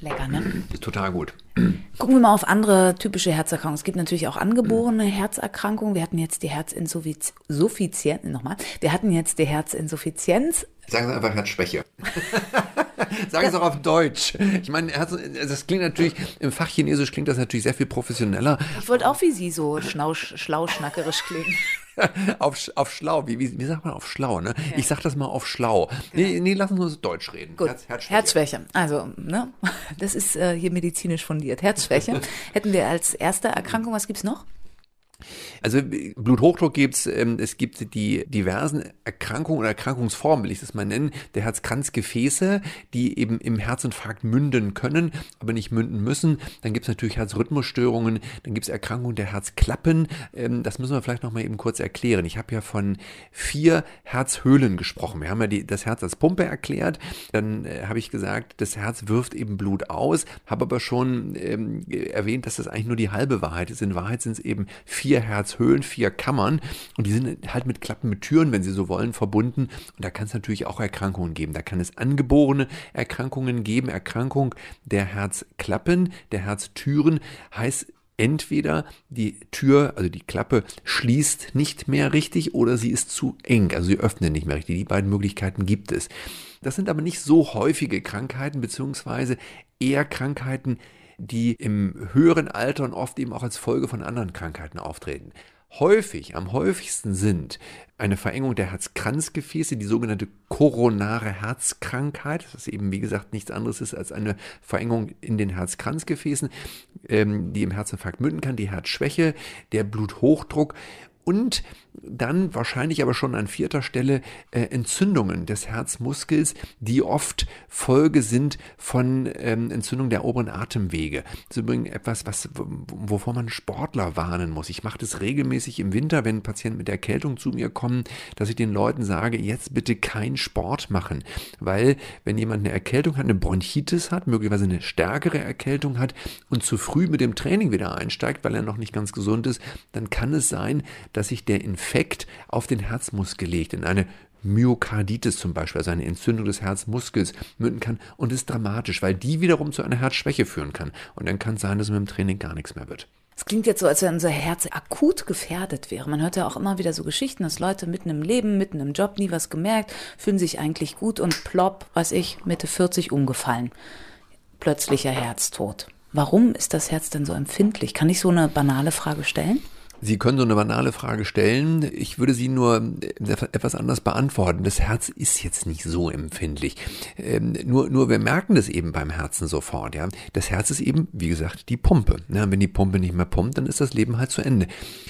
Lecker, ne? Ist total gut. Gucken wir mal auf andere typische Herzerkrankungen. Es gibt natürlich auch angeborene Herzerkrankungen. Wir hatten jetzt die Herzinsuffizienz, nochmal, wir hatten jetzt die Herzinsuffizienz. Sagen Sie einfach Herzschwäche. [LAUGHS] Sagen es auch auf Deutsch. Ich meine, das klingt natürlich, im Fach Chinesisch klingt das natürlich sehr viel professioneller. Ich wollte auch wie Sie so schlau, schlau schnackerisch klingen. [LAUGHS] auf, auf schlau, wie, wie, wie sagt man auf schlau, ne? Ja. Ich sag das mal auf schlau. Nee, nee, lass uns nur Deutsch reden. Gut. Herz, Herzschwäche. Herzschwäche. Also, ne? Das ist äh, hier medizinisch fundiert. Herzschwäche. Hätten wir als erste Erkrankung, was gibt's noch? Also Bluthochdruck gibt's, ähm, es gibt die diversen Erkrankungen oder Erkrankungsformen, will ich das mal nennen, der Herzkranzgefäße, die eben im Herzinfarkt münden können, aber nicht münden müssen. Dann gibt's natürlich Herzrhythmusstörungen, dann gibt's Erkrankungen der Herzklappen. Ähm, das müssen wir vielleicht noch mal eben kurz erklären. Ich habe ja von vier Herzhöhlen gesprochen. Wir haben ja die, das Herz als Pumpe erklärt. Dann äh, habe ich gesagt, das Herz wirft eben Blut aus, habe aber schon ähm, erwähnt, dass das eigentlich nur die halbe Wahrheit ist. In Wahrheit sind es eben vier vier Herzhöhlen, vier Kammern und die sind halt mit Klappen mit Türen, wenn Sie so wollen, verbunden. Und da kann es natürlich auch Erkrankungen geben. Da kann es angeborene Erkrankungen geben. Erkrankung der Herzklappen, der Herztüren heißt entweder die Tür, also die Klappe schließt nicht mehr richtig oder sie ist zu eng, also sie öffnet nicht mehr richtig. Die beiden Möglichkeiten gibt es. Das sind aber nicht so häufige Krankheiten, beziehungsweise eher Krankheiten, die im höheren Alter und oft eben auch als Folge von anderen Krankheiten auftreten. Häufig, am häufigsten sind eine Verengung der Herzkranzgefäße, die sogenannte koronare Herzkrankheit, das eben wie gesagt nichts anderes ist als eine Verengung in den Herzkranzgefäßen, ähm, die im Herzinfarkt münden kann, die Herzschwäche, der Bluthochdruck und dann wahrscheinlich aber schon an vierter Stelle äh, Entzündungen des Herzmuskels, die oft Folge sind von ähm, Entzündung der oberen Atemwege. Das ist übrigens etwas, was, wovor man Sportler warnen muss. Ich mache das regelmäßig im Winter, wenn Patienten mit Erkältung zu mir kommen, dass ich den Leuten sage, jetzt bitte kein Sport machen. Weil wenn jemand eine Erkältung hat, eine Bronchitis hat, möglicherweise eine stärkere Erkältung hat und zu früh mit dem Training wieder einsteigt, weil er noch nicht ganz gesund ist, dann kann es sein, dass sich der Infekt auf den Herzmuskel legt, in eine Myokarditis zum Beispiel, also eine Entzündung des Herzmuskels münden kann und ist dramatisch, weil die wiederum zu einer Herzschwäche führen kann. Und dann kann es sein, dass mit dem Training gar nichts mehr wird. Es klingt jetzt so, als wenn unser Herz akut gefährdet wäre. Man hört ja auch immer wieder so Geschichten, dass Leute mitten im Leben, mitten im Job nie was gemerkt, fühlen sich eigentlich gut und plopp, weiß ich, Mitte 40 umgefallen. Plötzlicher Herztod. Warum ist das Herz denn so empfindlich? Kann ich so eine banale Frage stellen? Sie können so eine banale Frage stellen. Ich würde sie nur etwas anders beantworten. Das Herz ist jetzt nicht so empfindlich. Ähm, nur, nur wir merken das eben beim Herzen sofort. Ja, das Herz ist eben, wie gesagt, die Pumpe. Ja, wenn die Pumpe nicht mehr pumpt, dann ist das Leben halt zu Ende.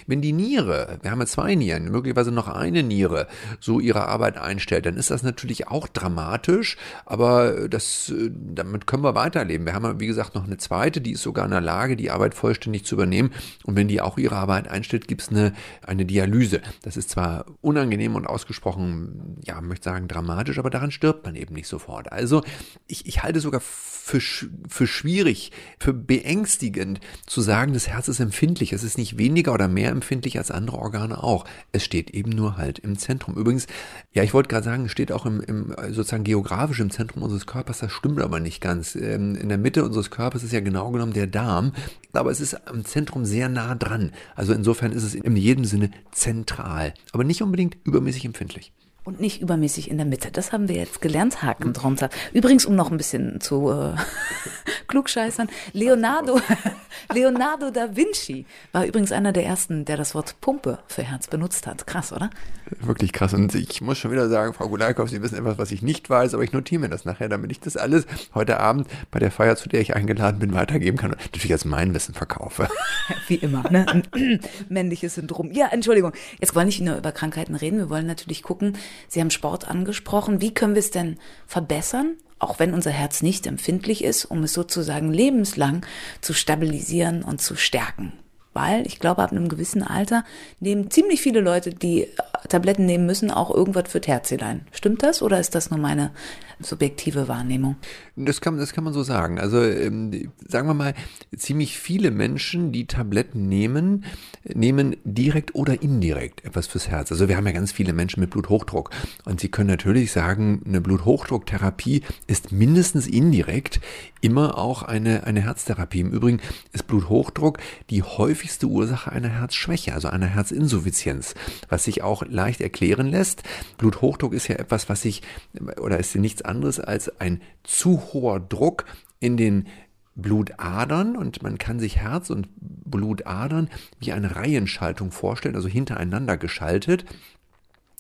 Wenn die Niere, wir haben ja zwei Nieren, möglicherweise noch eine Niere, so ihre Arbeit einstellt, dann ist das natürlich auch dramatisch. Aber das, damit können wir weiterleben. Wir haben, wie gesagt, noch eine zweite, die ist sogar in der Lage, die Arbeit vollständig zu übernehmen. Und wenn die auch ihre Arbeit einstellt, gibt es eine, eine Dialyse. Das ist zwar unangenehm und ausgesprochen, ja, möchte sagen dramatisch, aber daran stirbt man eben nicht sofort. Also ich, ich halte sogar für, für schwierig, für beängstigend zu sagen, das Herz ist empfindlich. Es ist nicht weniger oder mehr empfindlich als andere Organe auch. Es steht eben nur halt im Zentrum. Übrigens, ja, ich wollte gerade sagen, es steht auch im, im sozusagen geografisch im Zentrum unseres Körpers. Das stimmt aber nicht ganz. Ähm, in der Mitte unseres Körpers ist ja genau genommen der Darm, aber es ist am Zentrum sehr nah dran. Also insofern ist es in jedem Sinne zentral, aber nicht unbedingt übermäßig empfindlich und nicht übermäßig in der Mitte. Das haben wir jetzt gelernt, Haken drunter. Übrigens, um noch ein bisschen zu äh, [LAUGHS] klugscheißern, Leonardo, [LAUGHS] Leonardo da Vinci war übrigens einer der ersten, der das Wort Pumpe für Herz benutzt hat. Krass, oder? Wirklich krass. Und ich muss schon wieder sagen, Frau Gulaikow, Sie wissen etwas, was ich nicht weiß, aber ich notiere mir das nachher, damit ich das alles heute Abend bei der Feier, zu der ich eingeladen bin, weitergeben kann und natürlich als mein Wissen verkaufe. [LAUGHS] Wie immer, ne? [CLEARS THROAT] Männliches Syndrom. Ja, Entschuldigung. Jetzt wollen wir nicht nur über Krankheiten reden, wir wollen natürlich gucken, Sie haben Sport angesprochen. Wie können wir es denn verbessern, auch wenn unser Herz nicht empfindlich ist, um es sozusagen lebenslang zu stabilisieren und zu stärken? Weil ich glaube, ab einem gewissen Alter nehmen ziemlich viele Leute, die Tabletten nehmen müssen, auch irgendwas für Herzelein. Stimmt das oder ist das nur meine subjektive Wahrnehmung? Das kann, das kann man so sagen. Also ähm, sagen wir mal, ziemlich viele Menschen, die Tabletten nehmen, nehmen direkt oder indirekt etwas fürs Herz. Also wir haben ja ganz viele Menschen mit Bluthochdruck und sie können natürlich sagen, eine Bluthochdrucktherapie ist mindestens indirekt immer auch eine, eine Herztherapie. Im Übrigen ist Bluthochdruck die häufigste Ursache einer Herzschwäche, also einer Herzinsuffizienz, was sich auch leicht erklären lässt. Bluthochdruck ist ja etwas, was sich, oder ist nichts anderes als ein zu hoher Druck in den Blutadern und man kann sich Herz und Blutadern wie eine Reihenschaltung vorstellen, also hintereinander geschaltet.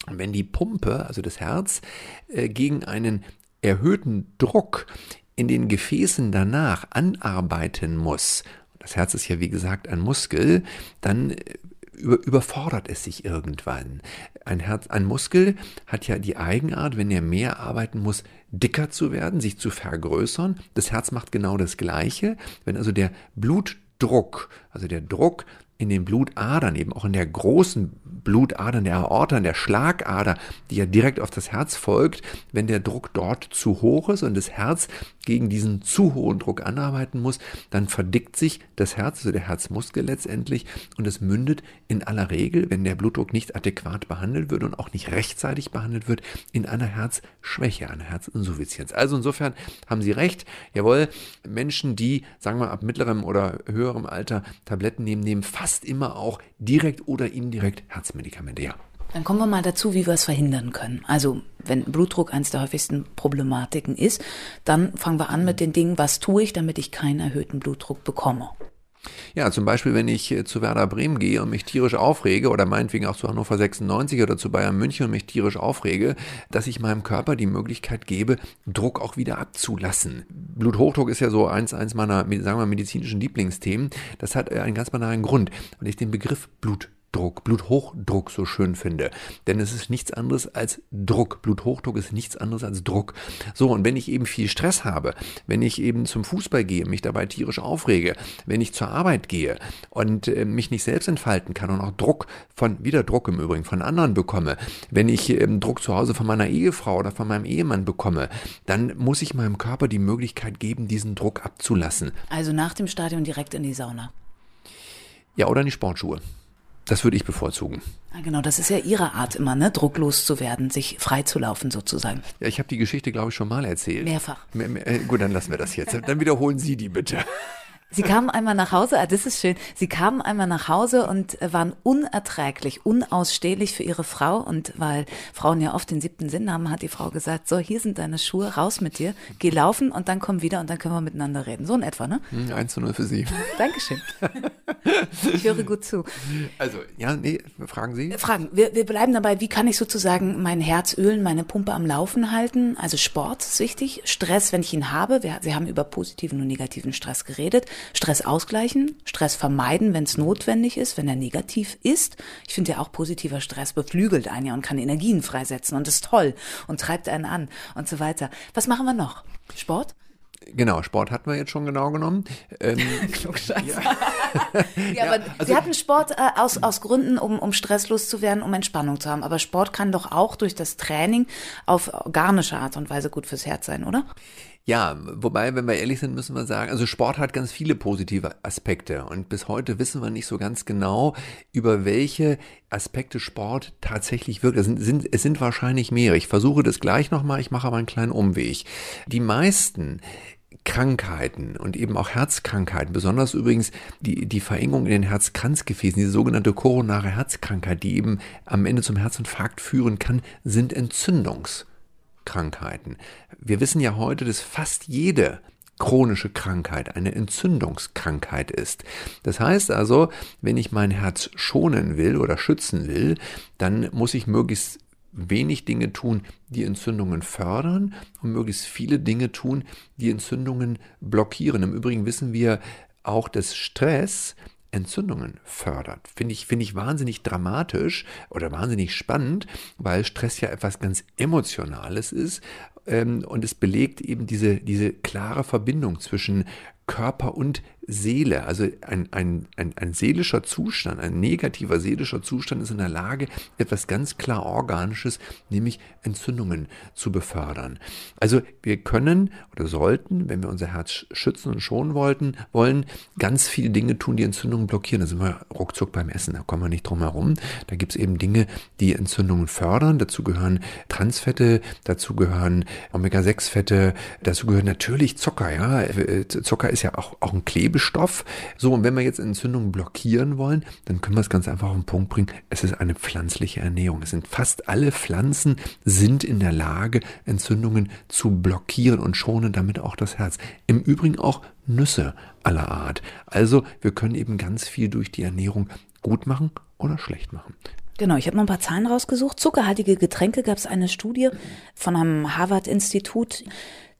Und wenn die Pumpe, also das Herz, äh, gegen einen erhöhten Druck in den Gefäßen danach anarbeiten muss, das Herz ist ja wie gesagt ein Muskel, dann äh, über, überfordert es sich irgendwann. Ein Herz, ein Muskel hat ja die Eigenart, wenn er mehr arbeiten muss, dicker zu werden, sich zu vergrößern. Das Herz macht genau das Gleiche. Wenn also der Blutdruck, also der Druck in den Blutadern, eben auch in der großen Blutadern, der Aorta, in der Schlagader, die ja direkt auf das Herz folgt, wenn der Druck dort zu hoch ist und das Herz gegen diesen zu hohen Druck anarbeiten muss, dann verdickt sich das Herz, also der Herzmuskel letztendlich, und es mündet in aller Regel, wenn der Blutdruck nicht adäquat behandelt wird und auch nicht rechtzeitig behandelt wird, in einer Herzschwäche, einer Herzinsuffizienz. Also insofern haben Sie recht, jawohl, Menschen, die, sagen wir, ab mittlerem oder höherem Alter Tabletten nehmen, nehmen fast immer auch direkt oder indirekt Herzmedikamente, ja. Dann kommen wir mal dazu, wie wir es verhindern können. Also, wenn Blutdruck eines der häufigsten Problematiken ist, dann fangen wir an mit den Dingen, was tue ich, damit ich keinen erhöhten Blutdruck bekomme. Ja, zum Beispiel, wenn ich äh, zu Werder Bremen gehe und mich tierisch aufrege oder meinetwegen auch zu Hannover 96 oder zu Bayern München und mich tierisch aufrege, dass ich meinem Körper die Möglichkeit gebe, Druck auch wieder abzulassen. Bluthochdruck ist ja so eins, eins meiner, sagen wir, medizinischen Lieblingsthemen. Das hat äh, einen ganz banalen Grund. Und ich den Begriff Blut Blutdruck, Bluthochdruck so schön finde. Denn es ist nichts anderes als Druck. Bluthochdruck ist nichts anderes als Druck. So, und wenn ich eben viel Stress habe, wenn ich eben zum Fußball gehe, mich dabei tierisch aufrege, wenn ich zur Arbeit gehe und äh, mich nicht selbst entfalten kann und auch Druck von, wieder Druck im Übrigen, von anderen bekomme, wenn ich ähm, Druck zu Hause von meiner Ehefrau oder von meinem Ehemann bekomme, dann muss ich meinem Körper die Möglichkeit geben, diesen Druck abzulassen. Also nach dem Stadion direkt in die Sauna. Ja, oder in die Sportschuhe. Das würde ich bevorzugen. Ja, genau, das ist ja Ihre Art immer, ne? drucklos zu werden, sich frei zu laufen sozusagen. Ja, ich habe die Geschichte, glaube ich, schon mal erzählt. Mehrfach. Me me äh, gut, dann lassen wir das jetzt. Dann wiederholen Sie die bitte. Sie kamen einmal nach Hause, ah, das ist schön. Sie kamen einmal nach Hause und waren unerträglich, unausstehlich für ihre Frau. Und weil Frauen ja oft den siebten Sinn haben, hat die Frau gesagt, so, hier sind deine Schuhe, raus mit dir, geh laufen und dann komm wieder und dann können wir miteinander reden. So in etwa, ne? 1 hm, zu 0 für Sie. [LAUGHS] Dankeschön. Ich höre gut zu. Also, ja, nee, fragen Sie. Fragen. Wir, wir bleiben dabei, wie kann ich sozusagen mein Herz ölen, meine Pumpe am Laufen halten? Also Sport ist wichtig. Stress, wenn ich ihn habe. Wir, wir haben über positiven und negativen Stress geredet. Stress ausgleichen, Stress vermeiden, wenn es notwendig ist, wenn er negativ ist. Ich finde ja auch positiver Stress beflügelt einen ja und kann Energien freisetzen und ist toll und treibt einen an und so weiter. Was machen wir noch? Sport? Genau, Sport hatten wir jetzt schon genau genommen. Ähm, [LAUGHS] Klugscheißer. [LAUGHS] Ja. ja, aber also, Sie hatten Sport äh, aus, aus Gründen, um, um stresslos zu werden, um Entspannung zu haben. Aber Sport kann doch auch durch das Training auf organische Art und Weise gut fürs Herz sein, oder? Ja, wobei, wenn wir ehrlich sind, müssen wir sagen, also Sport hat ganz viele positive Aspekte und bis heute wissen wir nicht so ganz genau, über welche Aspekte Sport tatsächlich wirkt. Es sind, sind, es sind wahrscheinlich mehrere. Ich versuche das gleich nochmal, ich mache aber einen kleinen Umweg. Die meisten Krankheiten und eben auch Herzkrankheiten, besonders übrigens die, die Verengung in den Herzkranzgefäßen, diese sogenannte koronare Herzkrankheit, die eben am Ende zum Herzinfarkt führen kann, sind Entzündungs Krankheiten. Wir wissen ja heute, dass fast jede chronische Krankheit eine Entzündungskrankheit ist. Das heißt also, wenn ich mein Herz schonen will oder schützen will, dann muss ich möglichst wenig Dinge tun, die Entzündungen fördern und möglichst viele Dinge tun, die Entzündungen blockieren. Im Übrigen wissen wir auch, dass Stress Entzündungen fördert. Finde ich, finde ich wahnsinnig dramatisch oder wahnsinnig spannend, weil Stress ja etwas ganz Emotionales ist und es belegt eben diese, diese klare Verbindung zwischen Körper und Seele. Also ein, ein, ein, ein seelischer Zustand, ein negativer seelischer Zustand ist in der Lage, etwas ganz klar Organisches, nämlich Entzündungen zu befördern. Also wir können oder sollten, wenn wir unser Herz schützen und schonen wollten, wollen, ganz viele Dinge tun, die Entzündungen blockieren. Da sind wir ruckzuck beim Essen, da kommen wir nicht drum herum. Da gibt es eben Dinge, die Entzündungen fördern. Dazu gehören Transfette, dazu gehören Omega-6-Fette, dazu gehören natürlich Zucker. Ja, Zucker ist ja auch, auch ein Klebestoff. So, und wenn wir jetzt Entzündungen blockieren wollen, dann können wir es ganz einfach auf den Punkt bringen. Es ist eine pflanzliche Ernährung. Es sind fast alle Pflanzen sind in der Lage, Entzündungen zu blockieren und schonen damit auch das Herz. Im Übrigen auch Nüsse aller Art. Also wir können eben ganz viel durch die Ernährung gut machen oder schlecht machen. Genau, ich habe noch ein paar Zahlen rausgesucht. Zuckerhaltige Getränke gab es eine Studie von einem Harvard-Institut.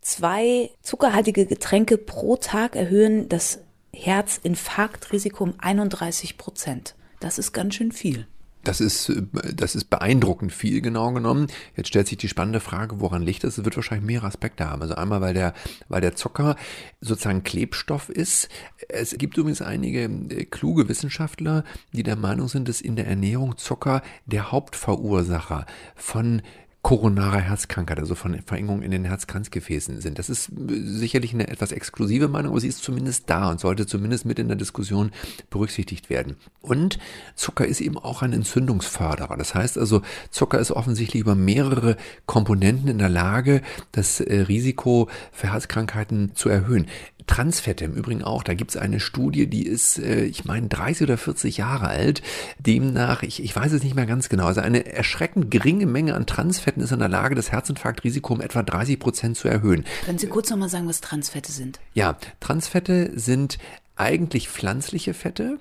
Zwei zuckerhaltige Getränke pro Tag erhöhen das Herzinfarktrisiko um 31 Prozent. Das ist ganz schön viel. Das ist, das ist beeindruckend viel, genau genommen. Jetzt stellt sich die spannende Frage, woran liegt das? Es wird wahrscheinlich mehrere Aspekte haben. Also einmal, weil der, weil der Zucker sozusagen Klebstoff ist. Es gibt übrigens einige äh, kluge Wissenschaftler, die der Meinung sind, dass in der Ernährung Zucker der Hauptverursacher von koronarer Herzkrankheit, also von Verengungen in den Herzkranzgefäßen sind. Das ist sicherlich eine etwas exklusive Meinung, aber sie ist zumindest da und sollte zumindest mit in der Diskussion berücksichtigt werden. Und Zucker ist eben auch ein Entzündungsförderer. Das heißt also, Zucker ist offensichtlich über mehrere Komponenten in der Lage, das äh, Risiko für Herzkrankheiten zu erhöhen. Transfette im Übrigen auch. Da gibt es eine Studie, die ist, äh, ich meine, 30 oder 40 Jahre alt. Demnach, ich, ich weiß es nicht mehr ganz genau, also eine erschreckend geringe Menge an Transfetten ist in der Lage, das Herzinfarktrisiko um etwa 30 Prozent zu erhöhen. Können Sie kurz nochmal sagen, was Transfette sind? Ja, Transfette sind eigentlich pflanzliche Fette,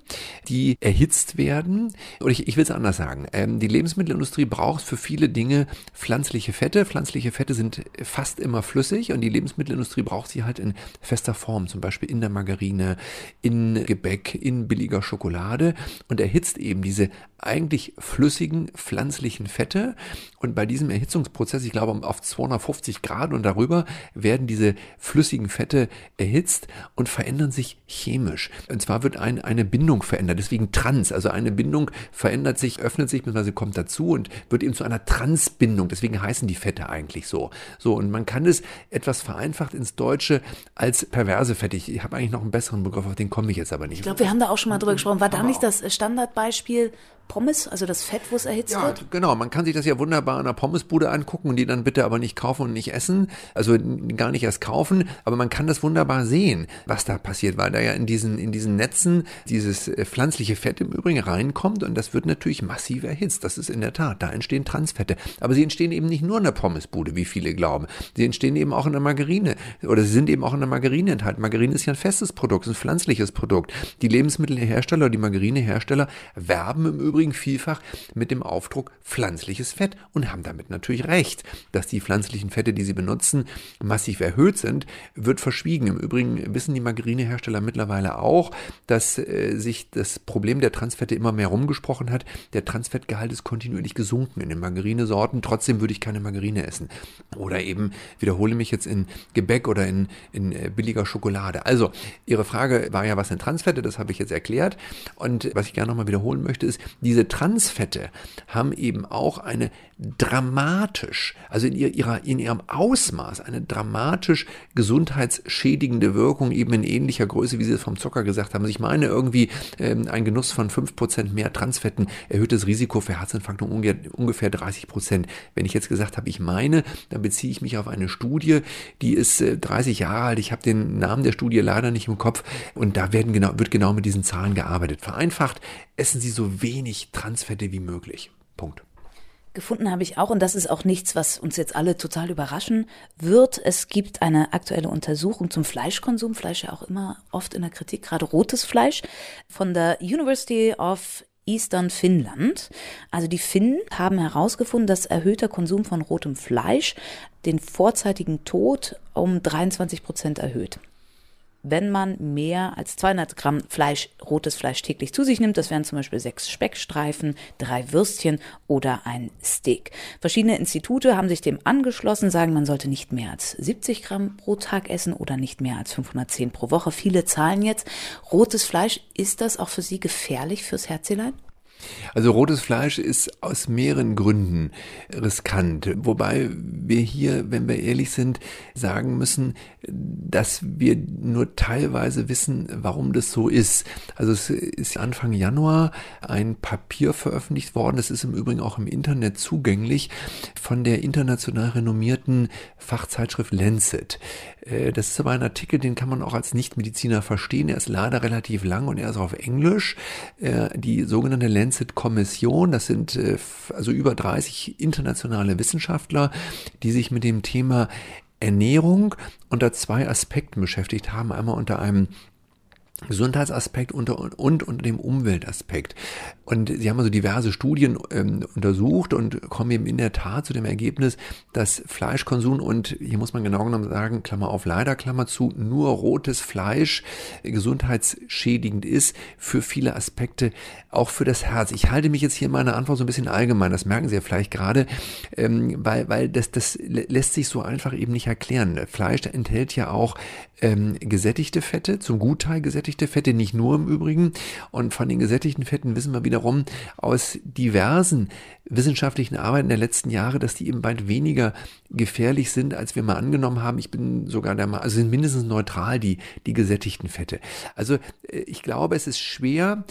die erhitzt werden. Oder ich, ich will es anders sagen. Ähm, die Lebensmittelindustrie braucht für viele Dinge pflanzliche Fette. Pflanzliche Fette sind fast immer flüssig und die Lebensmittelindustrie braucht sie halt in fester Form, zum Beispiel in der Margarine, in Gebäck, in billiger Schokolade und erhitzt eben diese eigentlich flüssigen pflanzlichen Fette. Und bei diesem Erhitzungsprozess, ich glaube auf 250 Grad und darüber, werden diese flüssigen Fette erhitzt und verändern sich chemisch. Und zwar wird ein, eine Bindung verändert, deswegen trans. Also eine Bindung verändert sich, öffnet sich, beziehungsweise kommt dazu und wird eben zu einer Transbindung. Deswegen heißen die Fette eigentlich so. So, und man kann es etwas vereinfacht ins Deutsche als perverse Fette. Ich habe eigentlich noch einen besseren Begriff, auf den komme ich jetzt aber nicht. Ich glaube, wir haben da auch schon mal drüber gesprochen. War da nicht das Standardbeispiel Pommes, also das Fett, wo es erhitzt ja, wird? Genau, man kann sich das ja wunderbar in der Pommesbude angucken und die dann bitte aber nicht kaufen und nicht essen, also gar nicht erst kaufen, aber man kann das wunderbar sehen, was da passiert, weil da ja in diesen, in diesen Netzen dieses äh, pflanzliche Fett im Übrigen reinkommt und das wird natürlich massiv erhitzt. Das ist in der Tat, da entstehen Transfette. Aber sie entstehen eben nicht nur in der Pommesbude, wie viele glauben. Sie entstehen eben auch in der Margarine oder sie sind eben auch in der Margarine enthalten. Margarine ist ja ein festes Produkt, ein pflanzliches Produkt. Die Lebensmittelhersteller, die Margarinehersteller werben im Übrigen Übrigen vielfach mit dem Aufdruck pflanzliches Fett und haben damit natürlich recht. Dass die pflanzlichen Fette, die sie benutzen, massiv erhöht sind, wird verschwiegen. Im Übrigen wissen die Margarinehersteller mittlerweile auch, dass äh, sich das Problem der Transfette immer mehr rumgesprochen hat. Der Transfettgehalt ist kontinuierlich gesunken in den Margarinesorten. Trotzdem würde ich keine Margarine essen. Oder eben wiederhole mich jetzt in Gebäck oder in, in äh, billiger Schokolade. Also, Ihre Frage war ja, was sind Transfette? Das habe ich jetzt erklärt. Und was ich gerne nochmal wiederholen möchte, ist, diese Transfette haben eben auch eine dramatisch, also in, ihrer, in ihrem Ausmaß, eine dramatisch gesundheitsschädigende Wirkung, eben in ähnlicher Größe, wie Sie es vom Zucker gesagt haben. Also ich meine irgendwie ähm, ein Genuss von 5% mehr Transfetten erhöht das Risiko für Herzinfarkt um ungefähr 30%. Wenn ich jetzt gesagt habe, ich meine, dann beziehe ich mich auf eine Studie, die ist äh, 30 Jahre alt. Ich habe den Namen der Studie leider nicht im Kopf und da werden genau, wird genau mit diesen Zahlen gearbeitet. Vereinfacht, essen Sie so wenig Transfette wie möglich. Punkt. Gefunden habe ich auch, und das ist auch nichts, was uns jetzt alle total überraschen wird. Es gibt eine aktuelle Untersuchung zum Fleischkonsum, Fleisch ja auch immer oft in der Kritik, gerade rotes Fleisch, von der University of Eastern Finnland. Also die Finnen haben herausgefunden, dass erhöhter Konsum von rotem Fleisch den vorzeitigen Tod um 23 Prozent erhöht wenn man mehr als 200 Gramm Fleisch, rotes Fleisch täglich zu sich nimmt. Das wären zum Beispiel sechs Speckstreifen, drei Würstchen oder ein Steak. Verschiedene Institute haben sich dem angeschlossen, sagen, man sollte nicht mehr als 70 Gramm pro Tag essen oder nicht mehr als 510 pro Woche. Viele zahlen jetzt. Rotes Fleisch, ist das auch für Sie gefährlich fürs Herzelein? Also rotes Fleisch ist aus mehreren Gründen riskant. Wobei wir hier, wenn wir ehrlich sind, sagen müssen, dass wir nur teilweise wissen, warum das so ist. Also es ist Anfang Januar ein Papier veröffentlicht worden. Das ist im Übrigen auch im Internet zugänglich von der international renommierten Fachzeitschrift Lancet. Äh, das ist aber ein Artikel, den kann man auch als Nichtmediziner verstehen. Er ist leider relativ lang und er ist auf Englisch. Äh, die sogenannte Lancet-Kommission, das sind äh, also über 30 internationale Wissenschaftler, die sich mit dem Thema Ernährung unter zwei Aspekten beschäftigt haben. Einmal unter einem Gesundheitsaspekt und, und, und unter dem Umweltaspekt. Und sie haben also diverse Studien ähm, untersucht und kommen eben in der Tat zu dem Ergebnis, dass Fleischkonsum und hier muss man genau genommen sagen, Klammer auf leider, Klammer zu, nur rotes Fleisch gesundheitsschädigend ist für viele Aspekte, auch für das Herz. Ich halte mich jetzt hier in meiner Antwort so ein bisschen allgemein, das merken Sie ja vielleicht gerade, ähm, weil, weil das, das lässt sich so einfach eben nicht erklären. Fleisch enthält ja auch ähm, gesättigte Fette, zum Gutteil gesättigte Fette, nicht nur im Übrigen. Und von den gesättigten Fetten wissen wir wiederum aus diversen wissenschaftlichen Arbeiten der letzten Jahre, dass die eben bald weniger gefährlich sind, als wir mal angenommen haben. Ich bin sogar der Meinung, also sind mindestens neutral die, die gesättigten Fette. Also äh, ich glaube, es ist schwer,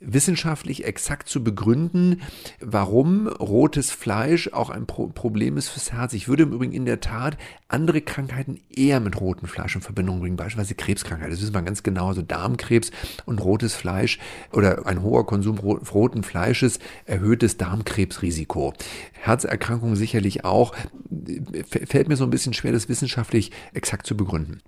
wissenschaftlich exakt zu begründen, warum rotes Fleisch auch ein Pro Problem ist fürs Herz. Ich würde im Übrigen in der Tat andere Krankheiten eher mit rotem Fleisch in Verbindung bringen, beispielsweise Krebskrankheiten. Das wissen wir ganz genau. Also Darmkrebs und rotes Fleisch oder ein hoher Konsum roten Fleisches erhöht das Darmkrebsrisiko. Herzerkrankungen sicherlich auch. Fällt mir so ein bisschen schwer, das wissenschaftlich exakt zu begründen.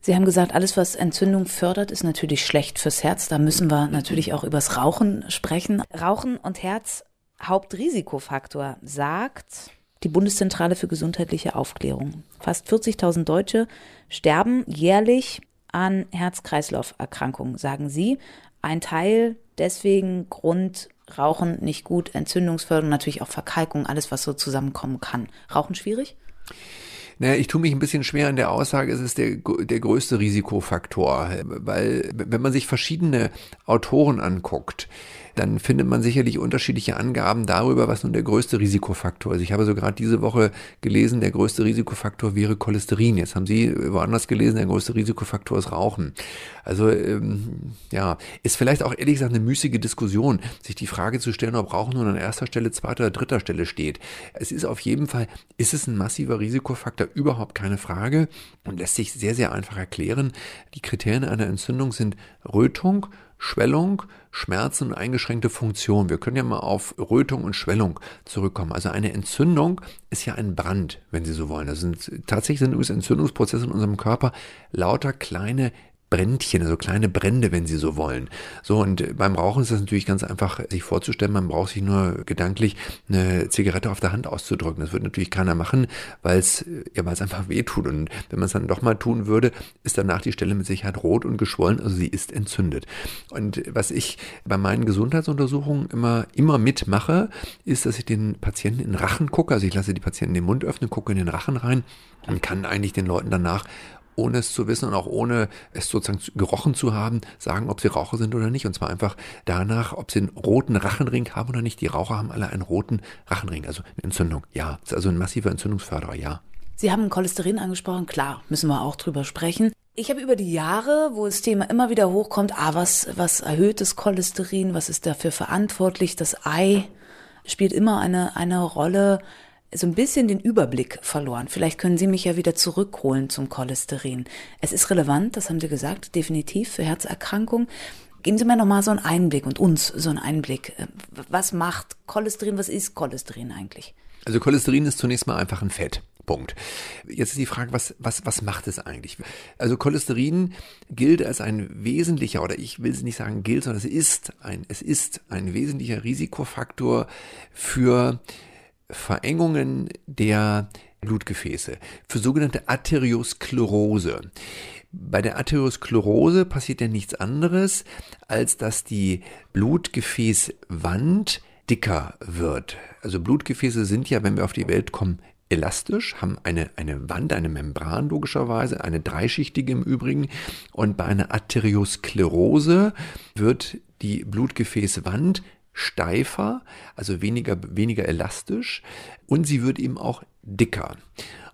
Sie haben gesagt, alles, was Entzündung fördert, ist natürlich schlecht fürs Herz. Da müssen wir natürlich auch übers Rauchen sprechen. Rauchen und Herz Hauptrisikofaktor, sagt die Bundeszentrale für gesundheitliche Aufklärung. Fast 40.000 Deutsche sterben jährlich an Herz-Kreislauf-Erkrankungen, sagen Sie. Ein Teil deswegen Grund Rauchen nicht gut, Entzündungsförderung, natürlich auch Verkalkung, alles, was so zusammenkommen kann. Rauchen schwierig? Naja, ich tue mich ein bisschen schwer in der Aussage, es ist der, der größte Risikofaktor, weil wenn man sich verschiedene Autoren anguckt, dann findet man sicherlich unterschiedliche Angaben darüber, was nun der größte Risikofaktor ist. Ich habe so gerade diese Woche gelesen, der größte Risikofaktor wäre Cholesterin. Jetzt haben Sie woanders gelesen, der größte Risikofaktor ist Rauchen. Also ähm, ja, ist vielleicht auch ehrlich gesagt eine müßige Diskussion, sich die Frage zu stellen, ob Rauchen nun an erster Stelle, zweiter oder dritter Stelle steht. Es ist auf jeden Fall, ist es ein massiver Risikofaktor, überhaupt keine Frage und lässt sich sehr, sehr einfach erklären. Die Kriterien einer Entzündung sind Rötung, Schwellung, Schmerzen und eingeschränkte Funktion. Wir können ja mal auf Rötung und Schwellung zurückkommen. Also eine Entzündung ist ja ein Brand, wenn Sie so wollen. Das sind tatsächlich sind übrigens Entzündungsprozesse in unserem Körper lauter kleine Brändchen, also kleine Brände, wenn Sie so wollen. So, und beim Rauchen ist das natürlich ganz einfach, sich vorzustellen, man braucht sich nur gedanklich eine Zigarette auf der Hand auszudrücken. Das wird natürlich keiner machen, weil es, ja, weil es einfach weh tut. Und wenn man es dann doch mal tun würde, ist danach die Stelle mit Sicherheit rot und geschwollen, also sie ist entzündet. Und was ich bei meinen Gesundheitsuntersuchungen immer, immer mitmache, ist, dass ich den Patienten in den Rachen gucke, also ich lasse die Patienten den Mund öffnen, gucke in den Rachen rein und kann eigentlich den Leuten danach ohne es zu wissen und auch ohne es sozusagen gerochen zu haben, sagen, ob sie Raucher sind oder nicht. Und zwar einfach danach, ob sie einen roten Rachenring haben oder nicht. Die Raucher haben alle einen roten Rachenring, also eine Entzündung. Ja, ist also ein massiver Entzündungsförderer, ja. Sie haben Cholesterin angesprochen, klar, müssen wir auch drüber sprechen. Ich habe über die Jahre, wo das Thema immer wieder hochkommt, ah, was, was erhöht das Cholesterin, was ist dafür verantwortlich? Das Ei spielt immer eine, eine Rolle so ein bisschen den Überblick verloren. Vielleicht können Sie mich ja wieder zurückholen zum Cholesterin. Es ist relevant, das haben Sie gesagt, definitiv für Herzerkrankungen. Geben Sie mir noch mal so einen Einblick und uns so einen Einblick. Was macht Cholesterin? Was ist Cholesterin eigentlich? Also Cholesterin ist zunächst mal einfach ein Fett. Punkt. Jetzt ist die Frage, was, was, was macht es eigentlich? Also Cholesterin gilt als ein wesentlicher, oder ich will es nicht sagen gilt, sondern es ist ein, es ist ein wesentlicher Risikofaktor für Verengungen der Blutgefäße, für sogenannte Arteriosklerose. Bei der Arteriosklerose passiert ja nichts anderes, als dass die Blutgefäßwand dicker wird. Also Blutgefäße sind ja, wenn wir auf die Welt kommen, elastisch, haben eine, eine Wand, eine Membran logischerweise, eine dreischichtige im Übrigen. Und bei einer Arteriosklerose wird die Blutgefäßwand steifer, also weniger, weniger elastisch und sie wird eben auch dicker.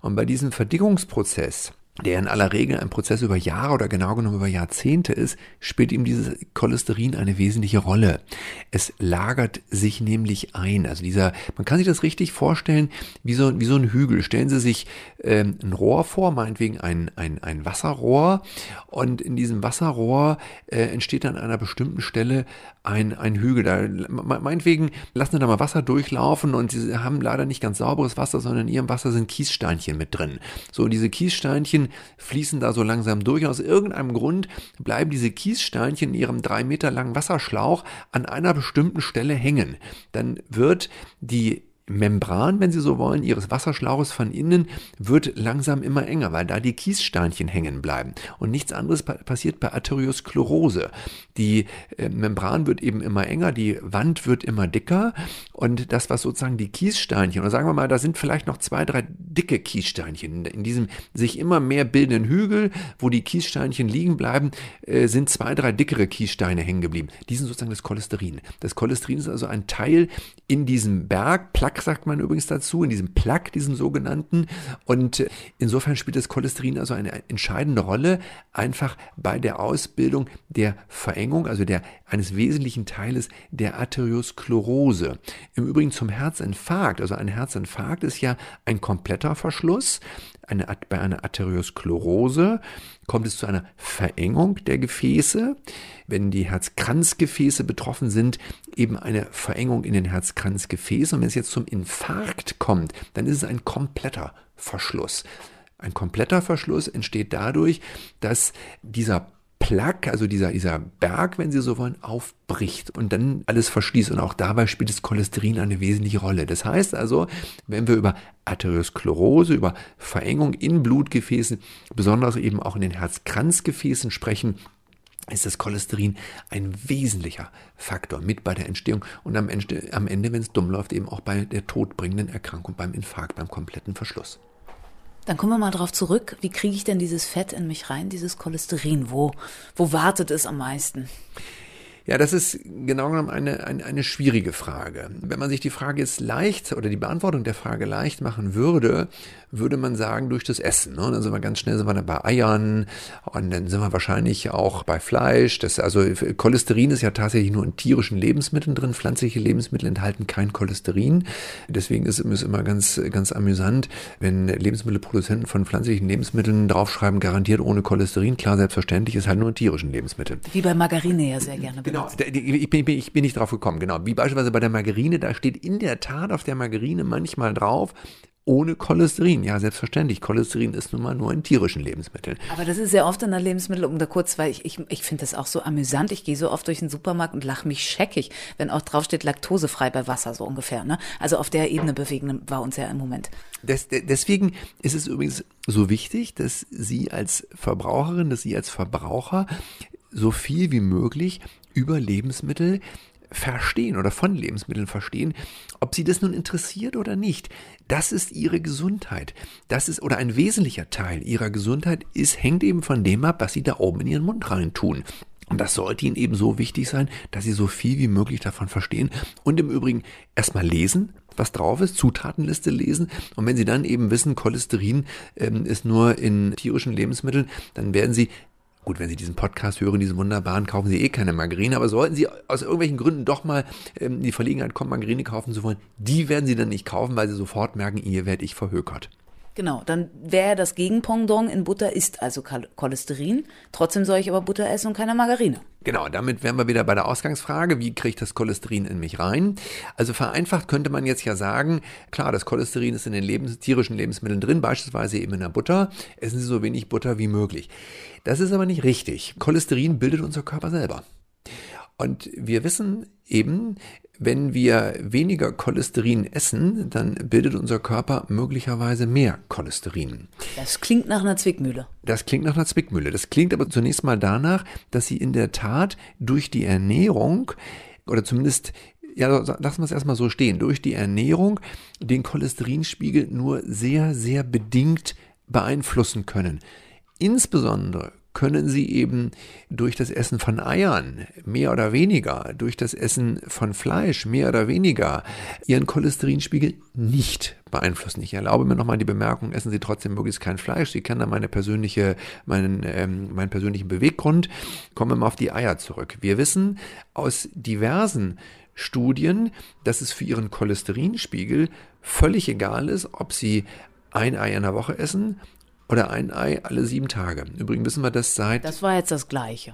Und bei diesem Verdickungsprozess der in aller Regel ein Prozess über Jahre oder genau genommen über Jahrzehnte ist, spielt ihm dieses Cholesterin eine wesentliche Rolle. Es lagert sich nämlich ein. Also dieser, man kann sich das richtig vorstellen, wie so, wie so ein Hügel. Stellen Sie sich ähm, ein Rohr vor, meinetwegen ein, ein, ein Wasserrohr. Und in diesem Wasserrohr äh, entsteht an einer bestimmten Stelle ein, ein Hügel. Da, meinetwegen lassen Sie da mal Wasser durchlaufen und Sie haben leider nicht ganz sauberes Wasser, sondern in Ihrem Wasser sind Kiessteinchen mit drin. So, diese Kiessteinchen fließen da so langsam durch. Aus irgendeinem Grund bleiben diese Kiessteinchen in ihrem drei Meter langen Wasserschlauch an einer bestimmten Stelle hängen. Dann wird die Membran, wenn Sie so wollen, Ihres Wasserschlauches von innen wird langsam immer enger, weil da die Kiessteinchen hängen bleiben. Und nichts anderes pa passiert bei Arteriosklerose. Die äh, Membran wird eben immer enger, die Wand wird immer dicker und das, was sozusagen die Kiessteinchen, oder sagen wir mal, da sind vielleicht noch zwei, drei dicke Kiessteinchen. In diesem sich immer mehr bildenden Hügel, wo die Kiessteinchen liegen bleiben, äh, sind zwei, drei dickere Kiessteine hängen geblieben. Die sind sozusagen das Cholesterin. Das Cholesterin ist also ein Teil in diesem Berg, Plaque sagt man übrigens dazu, in diesem Plaque, diesem sogenannten. Und äh, insofern spielt das Cholesterin also eine entscheidende Rolle, einfach bei der Ausbildung der Verengung, also der, eines wesentlichen Teiles der Arteriosklerose. Im Übrigen zum Herzinfarkt, also ein Herzinfarkt ist ja ein kompletter Verschluss. Eine, bei einer Arteriosklerose kommt es zu einer Verengung der Gefäße. Wenn die Herzkranzgefäße betroffen sind, eben eine Verengung in den Herzkranzgefäßen. Und wenn es jetzt zum Infarkt kommt, dann ist es ein kompletter Verschluss. Ein kompletter Verschluss entsteht dadurch, dass dieser Plaque, also dieser, dieser Berg, wenn Sie so wollen, aufbricht und dann alles verschließt. Und auch dabei spielt das Cholesterin eine wesentliche Rolle. Das heißt also, wenn wir über Arteriosklerose, über Verengung in Blutgefäßen, besonders eben auch in den Herzkranzgefäßen sprechen, ist das Cholesterin ein wesentlicher Faktor mit bei der Entstehung und am Ende, am Ende wenn es dumm läuft, eben auch bei der todbringenden Erkrankung, beim Infarkt, beim kompletten Verschluss. Dann kommen wir mal drauf zurück. Wie kriege ich denn dieses Fett in mich rein, dieses Cholesterin? Wo, wo wartet es am meisten? Ja, das ist genau genommen eine, eine, eine schwierige Frage. Wenn man sich die Frage jetzt leicht oder die Beantwortung der Frage leicht machen würde, würde man sagen, durch das Essen. Ne? Dann sind wir ganz schnell sind wir dann bei Eiern und dann sind wir wahrscheinlich auch bei Fleisch. Das, also Cholesterin ist ja tatsächlich nur in tierischen Lebensmitteln drin. Pflanzliche Lebensmittel enthalten kein Cholesterin. Deswegen ist es immer ganz, ganz amüsant, wenn Lebensmittelproduzenten von pflanzlichen Lebensmitteln draufschreiben, garantiert ohne Cholesterin. Klar, selbstverständlich ist halt nur in tierischen Lebensmitteln. Wie bei Margarine ja sehr gerne. [CLEARS THROAT] Genau, ich bin, ich bin nicht drauf gekommen. Genau, wie beispielsweise bei der Margarine, da steht in der Tat auf der Margarine manchmal drauf, ohne Cholesterin. Ja, selbstverständlich. Cholesterin ist nun mal nur in tierischen Lebensmitteln. Aber das ist ja oft in der Lebensmittel, um da kurz, weil ich, ich, ich finde das auch so amüsant. Ich gehe so oft durch den Supermarkt und lache mich scheckig, wenn auch draufsteht laktosefrei bei Wasser, so ungefähr. Ne? Also auf der Ebene bewegen wir uns ja im Moment. Des, deswegen ist es übrigens so wichtig, dass Sie als Verbraucherin, dass Sie als Verbraucher so viel wie möglich über Lebensmittel verstehen oder von Lebensmitteln verstehen, ob sie das nun interessiert oder nicht. Das ist ihre Gesundheit. Das ist oder ein wesentlicher Teil ihrer Gesundheit ist hängt eben von dem ab, was sie da oben in ihren Mund rein tun. Und das sollte ihnen eben so wichtig sein, dass sie so viel wie möglich davon verstehen und im Übrigen erstmal lesen, was drauf ist, Zutatenliste lesen. Und wenn Sie dann eben wissen, Cholesterin ähm, ist nur in tierischen Lebensmitteln, dann werden Sie Gut, wenn Sie diesen Podcast hören, diesen wunderbaren, kaufen Sie eh keine Margarine, aber sollten Sie aus irgendwelchen Gründen doch mal ähm, die Verlegenheit kommen, Margarine kaufen zu wollen, die werden Sie dann nicht kaufen, weil Sie sofort merken, hier werde ich verhökert. Genau, dann wäre das Gegenpendant in Butter ist also Cholesterin. Trotzdem soll ich aber Butter essen und keine Margarine. Genau, damit wären wir wieder bei der Ausgangsfrage, wie kriege ich das Cholesterin in mich rein? Also vereinfacht könnte man jetzt ja sagen, klar, das Cholesterin ist in den Lebens tierischen Lebensmitteln drin, beispielsweise eben in der Butter. Essen Sie so wenig Butter wie möglich. Das ist aber nicht richtig. Cholesterin bildet unser Körper selber. Und wir wissen eben, wenn wir weniger Cholesterin essen, dann bildet unser Körper möglicherweise mehr Cholesterin. Das klingt nach einer Zwickmühle. Das klingt nach einer Zwickmühle. Das klingt aber zunächst mal danach, dass sie in der Tat durch die Ernährung oder zumindest ja, lassen wir es erstmal so stehen, durch die Ernährung den Cholesterinspiegel nur sehr, sehr bedingt beeinflussen können. Insbesondere können sie eben durch das Essen von Eiern mehr oder weniger, durch das Essen von Fleisch mehr oder weniger ihren Cholesterinspiegel nicht beeinflussen. Ich erlaube mir nochmal die Bemerkung, essen Sie trotzdem möglichst kein Fleisch. Sie kennen da meine persönliche, meinen, ähm, meinen persönlichen Beweggrund. Kommen wir mal auf die Eier zurück. Wir wissen aus diversen Studien, dass es für Ihren Cholesterinspiegel völlig egal ist, ob Sie ein Ei in der Woche essen oder ein Ei alle sieben Tage. Übrigens wissen wir das seit. Das war jetzt das Gleiche.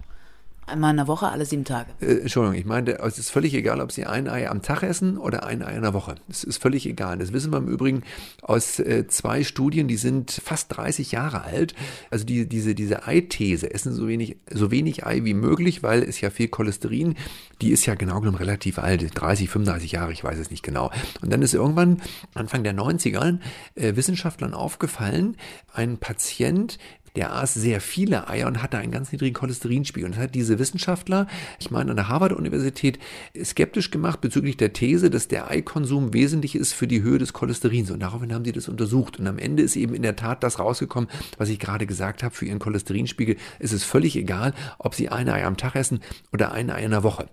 Einmal in der Woche, alle sieben Tage. Äh, Entschuldigung, ich meinte, es ist völlig egal, ob Sie ein Ei am Tag essen oder ein Ei in der Woche. Es ist völlig egal. Das wissen wir im Übrigen aus äh, zwei Studien, die sind fast 30 Jahre alt. Also die, diese, diese Eithese, essen so wenig, so wenig Ei wie möglich, weil es ja viel Cholesterin, die ist ja genau genommen relativ alt, 30, 35 Jahre, ich weiß es nicht genau. Und dann ist irgendwann Anfang der 90er äh, Wissenschaftlern aufgefallen, ein Patient, der aß sehr viele Eier und hatte einen ganz niedrigen Cholesterinspiegel. Und das hat diese Wissenschaftler, ich meine an der Harvard-Universität, skeptisch gemacht bezüglich der These, dass der Eikonsum wesentlich ist für die Höhe des Cholesterins. Und daraufhin haben sie das untersucht. Und am Ende ist eben in der Tat das rausgekommen, was ich gerade gesagt habe, für ihren Cholesterinspiegel ist es völlig egal, ob sie ein Ei am Tag essen oder ein Ei in der Woche.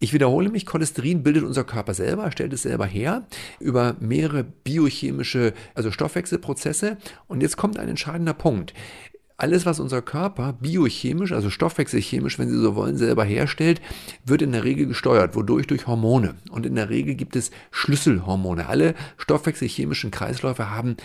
Ich wiederhole mich, Cholesterin bildet unser Körper selber, stellt es selber her über mehrere biochemische, also Stoffwechselprozesse. Und jetzt kommt ein entscheidender Punkt. Alles, was unser Körper biochemisch, also stoffwechselchemisch, wenn Sie so wollen, selber herstellt, wird in der Regel gesteuert. Wodurch? Durch Hormone. Und in der Regel gibt es Schlüsselhormone. Alle stoffwechselchemischen Kreisläufe haben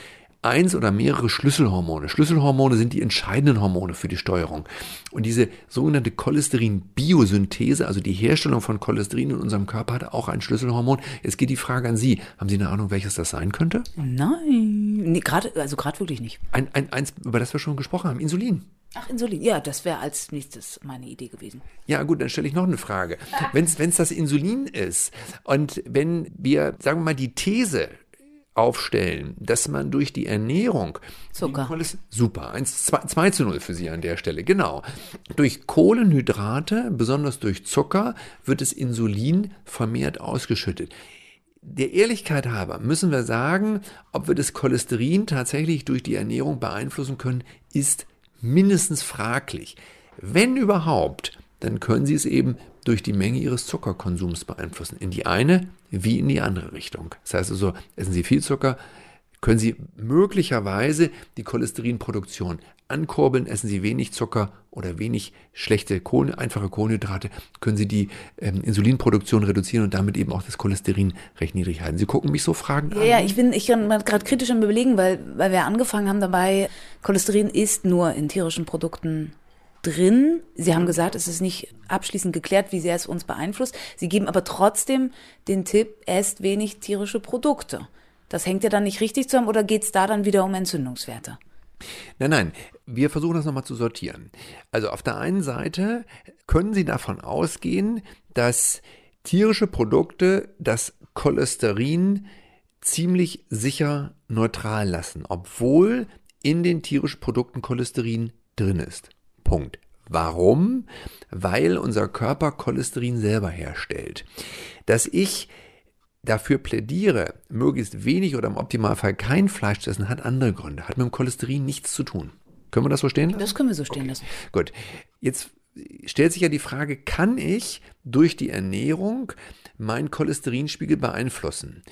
eins oder mehrere Schlüsselhormone. Schlüsselhormone sind die entscheidenden Hormone für die Steuerung. Und diese sogenannte Cholesterin-Biosynthese, also die Herstellung von Cholesterin in unserem Körper, hat auch ein Schlüsselhormon. Jetzt geht die Frage an Sie. Haben Sie eine Ahnung, welches das sein könnte? Nein, nee, grad, also gerade wirklich nicht. Ein, ein, eins, über das wir schon gesprochen haben, Insulin. Ach, Insulin. Ja, das wäre als nächstes meine Idee gewesen. Ja, gut, dann stelle ich noch eine Frage. [LAUGHS] Wenn es das Insulin ist und wenn wir, sagen wir mal, die These aufstellen, dass man durch die Ernährung Zucker. Super, 1, 2, 2 zu 0 für Sie an der Stelle, genau. Durch Kohlenhydrate, besonders durch Zucker, wird das Insulin vermehrt ausgeschüttet. Der Ehrlichkeit halber müssen wir sagen, ob wir das Cholesterin tatsächlich durch die Ernährung beeinflussen können, ist mindestens fraglich. Wenn überhaupt, dann können Sie es eben durch die Menge Ihres Zuckerkonsums beeinflussen. In die eine wie in die andere Richtung. Das heißt also, essen Sie viel Zucker, können Sie möglicherweise die Cholesterinproduktion ankurbeln, essen Sie wenig Zucker oder wenig schlechte Kohlen, einfache Kohlenhydrate, können Sie die ähm, Insulinproduktion reduzieren und damit eben auch das Cholesterin recht niedrig halten. Sie gucken mich so fragend ja, an. Ja, ich bin ich bin gerade kritisch am überlegen, weil, weil wir angefangen haben dabei, Cholesterin ist nur in tierischen Produkten drin. Sie haben gesagt, es ist nicht abschließend geklärt, wie sehr es uns beeinflusst. Sie geben aber trotzdem den Tipp, esst wenig tierische Produkte. Das hängt ja dann nicht richtig zusammen oder geht es da dann wieder um Entzündungswerte? Nein, nein, wir versuchen das nochmal zu sortieren. Also auf der einen Seite können Sie davon ausgehen, dass tierische Produkte das Cholesterin ziemlich sicher neutral lassen, obwohl in den tierischen Produkten Cholesterin drin ist. Punkt. Warum? Weil unser Körper Cholesterin selber herstellt. Dass ich dafür plädiere, möglichst wenig oder im Optimalfall kein Fleisch zu essen, hat andere Gründe, hat mit dem Cholesterin nichts zu tun. Können wir das so stehen lassen? Das können wir so stehen lassen. Gut. Jetzt stellt sich ja die Frage, kann ich durch die Ernährung meinen Cholesterinspiegel beeinflussen?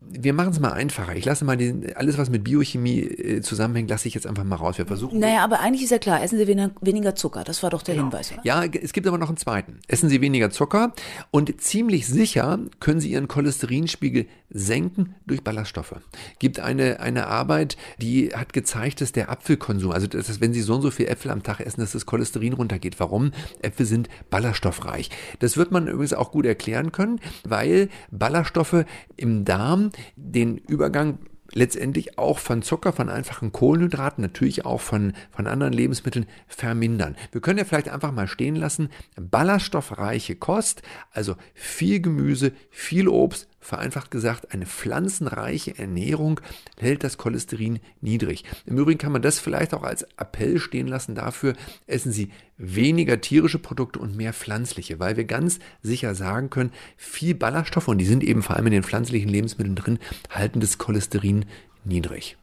Wir machen es mal einfacher. Ich lasse mal den, alles, was mit Biochemie äh, zusammenhängt, lasse ich jetzt einfach mal raus. Wir versuchen. Naja, aber eigentlich ist ja klar, essen Sie weniger, weniger Zucker. Das war doch der genau. Hinweis, oder? Ja, es gibt aber noch einen zweiten. Essen Sie weniger Zucker und ziemlich sicher können Sie Ihren Cholesterinspiegel senken durch Ballaststoffe. Gibt eine, eine Arbeit, die hat gezeigt, dass der Apfelkonsum, also dass, wenn Sie so und so viel Äpfel am Tag essen, dass das Cholesterin runtergeht. Warum? Äpfel sind ballaststoffreich. Das wird man übrigens auch gut erklären können, weil Ballaststoffe im Darm den Übergang letztendlich auch von Zucker, von einfachen Kohlenhydraten, natürlich auch von, von anderen Lebensmitteln vermindern. Wir können ja vielleicht einfach mal stehen lassen, ballaststoffreiche Kost, also viel Gemüse, viel Obst, vereinfacht gesagt, eine pflanzenreiche Ernährung hält das Cholesterin niedrig. Im Übrigen kann man das vielleicht auch als Appell stehen lassen dafür, essen Sie weniger tierische Produkte und mehr pflanzliche, weil wir ganz sicher sagen können, viel Ballaststoffe, und die sind eben vor allem in den pflanzlichen Lebensmitteln drin, halten das Cholesterin niedrig.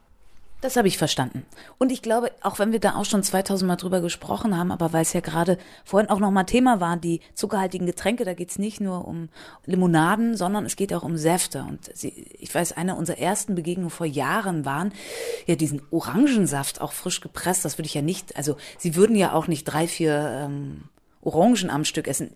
Das habe ich verstanden. Und ich glaube, auch wenn wir da auch schon 2000 Mal drüber gesprochen haben, aber weil es ja gerade vorhin auch nochmal Thema war, die zuckerhaltigen Getränke, da geht es nicht nur um Limonaden, sondern es geht auch um Säfte. Und sie, ich weiß, eine unserer ersten Begegnungen vor Jahren waren ja diesen Orangensaft auch frisch gepresst. Das würde ich ja nicht, also sie würden ja auch nicht drei, vier ähm, Orangen am Stück essen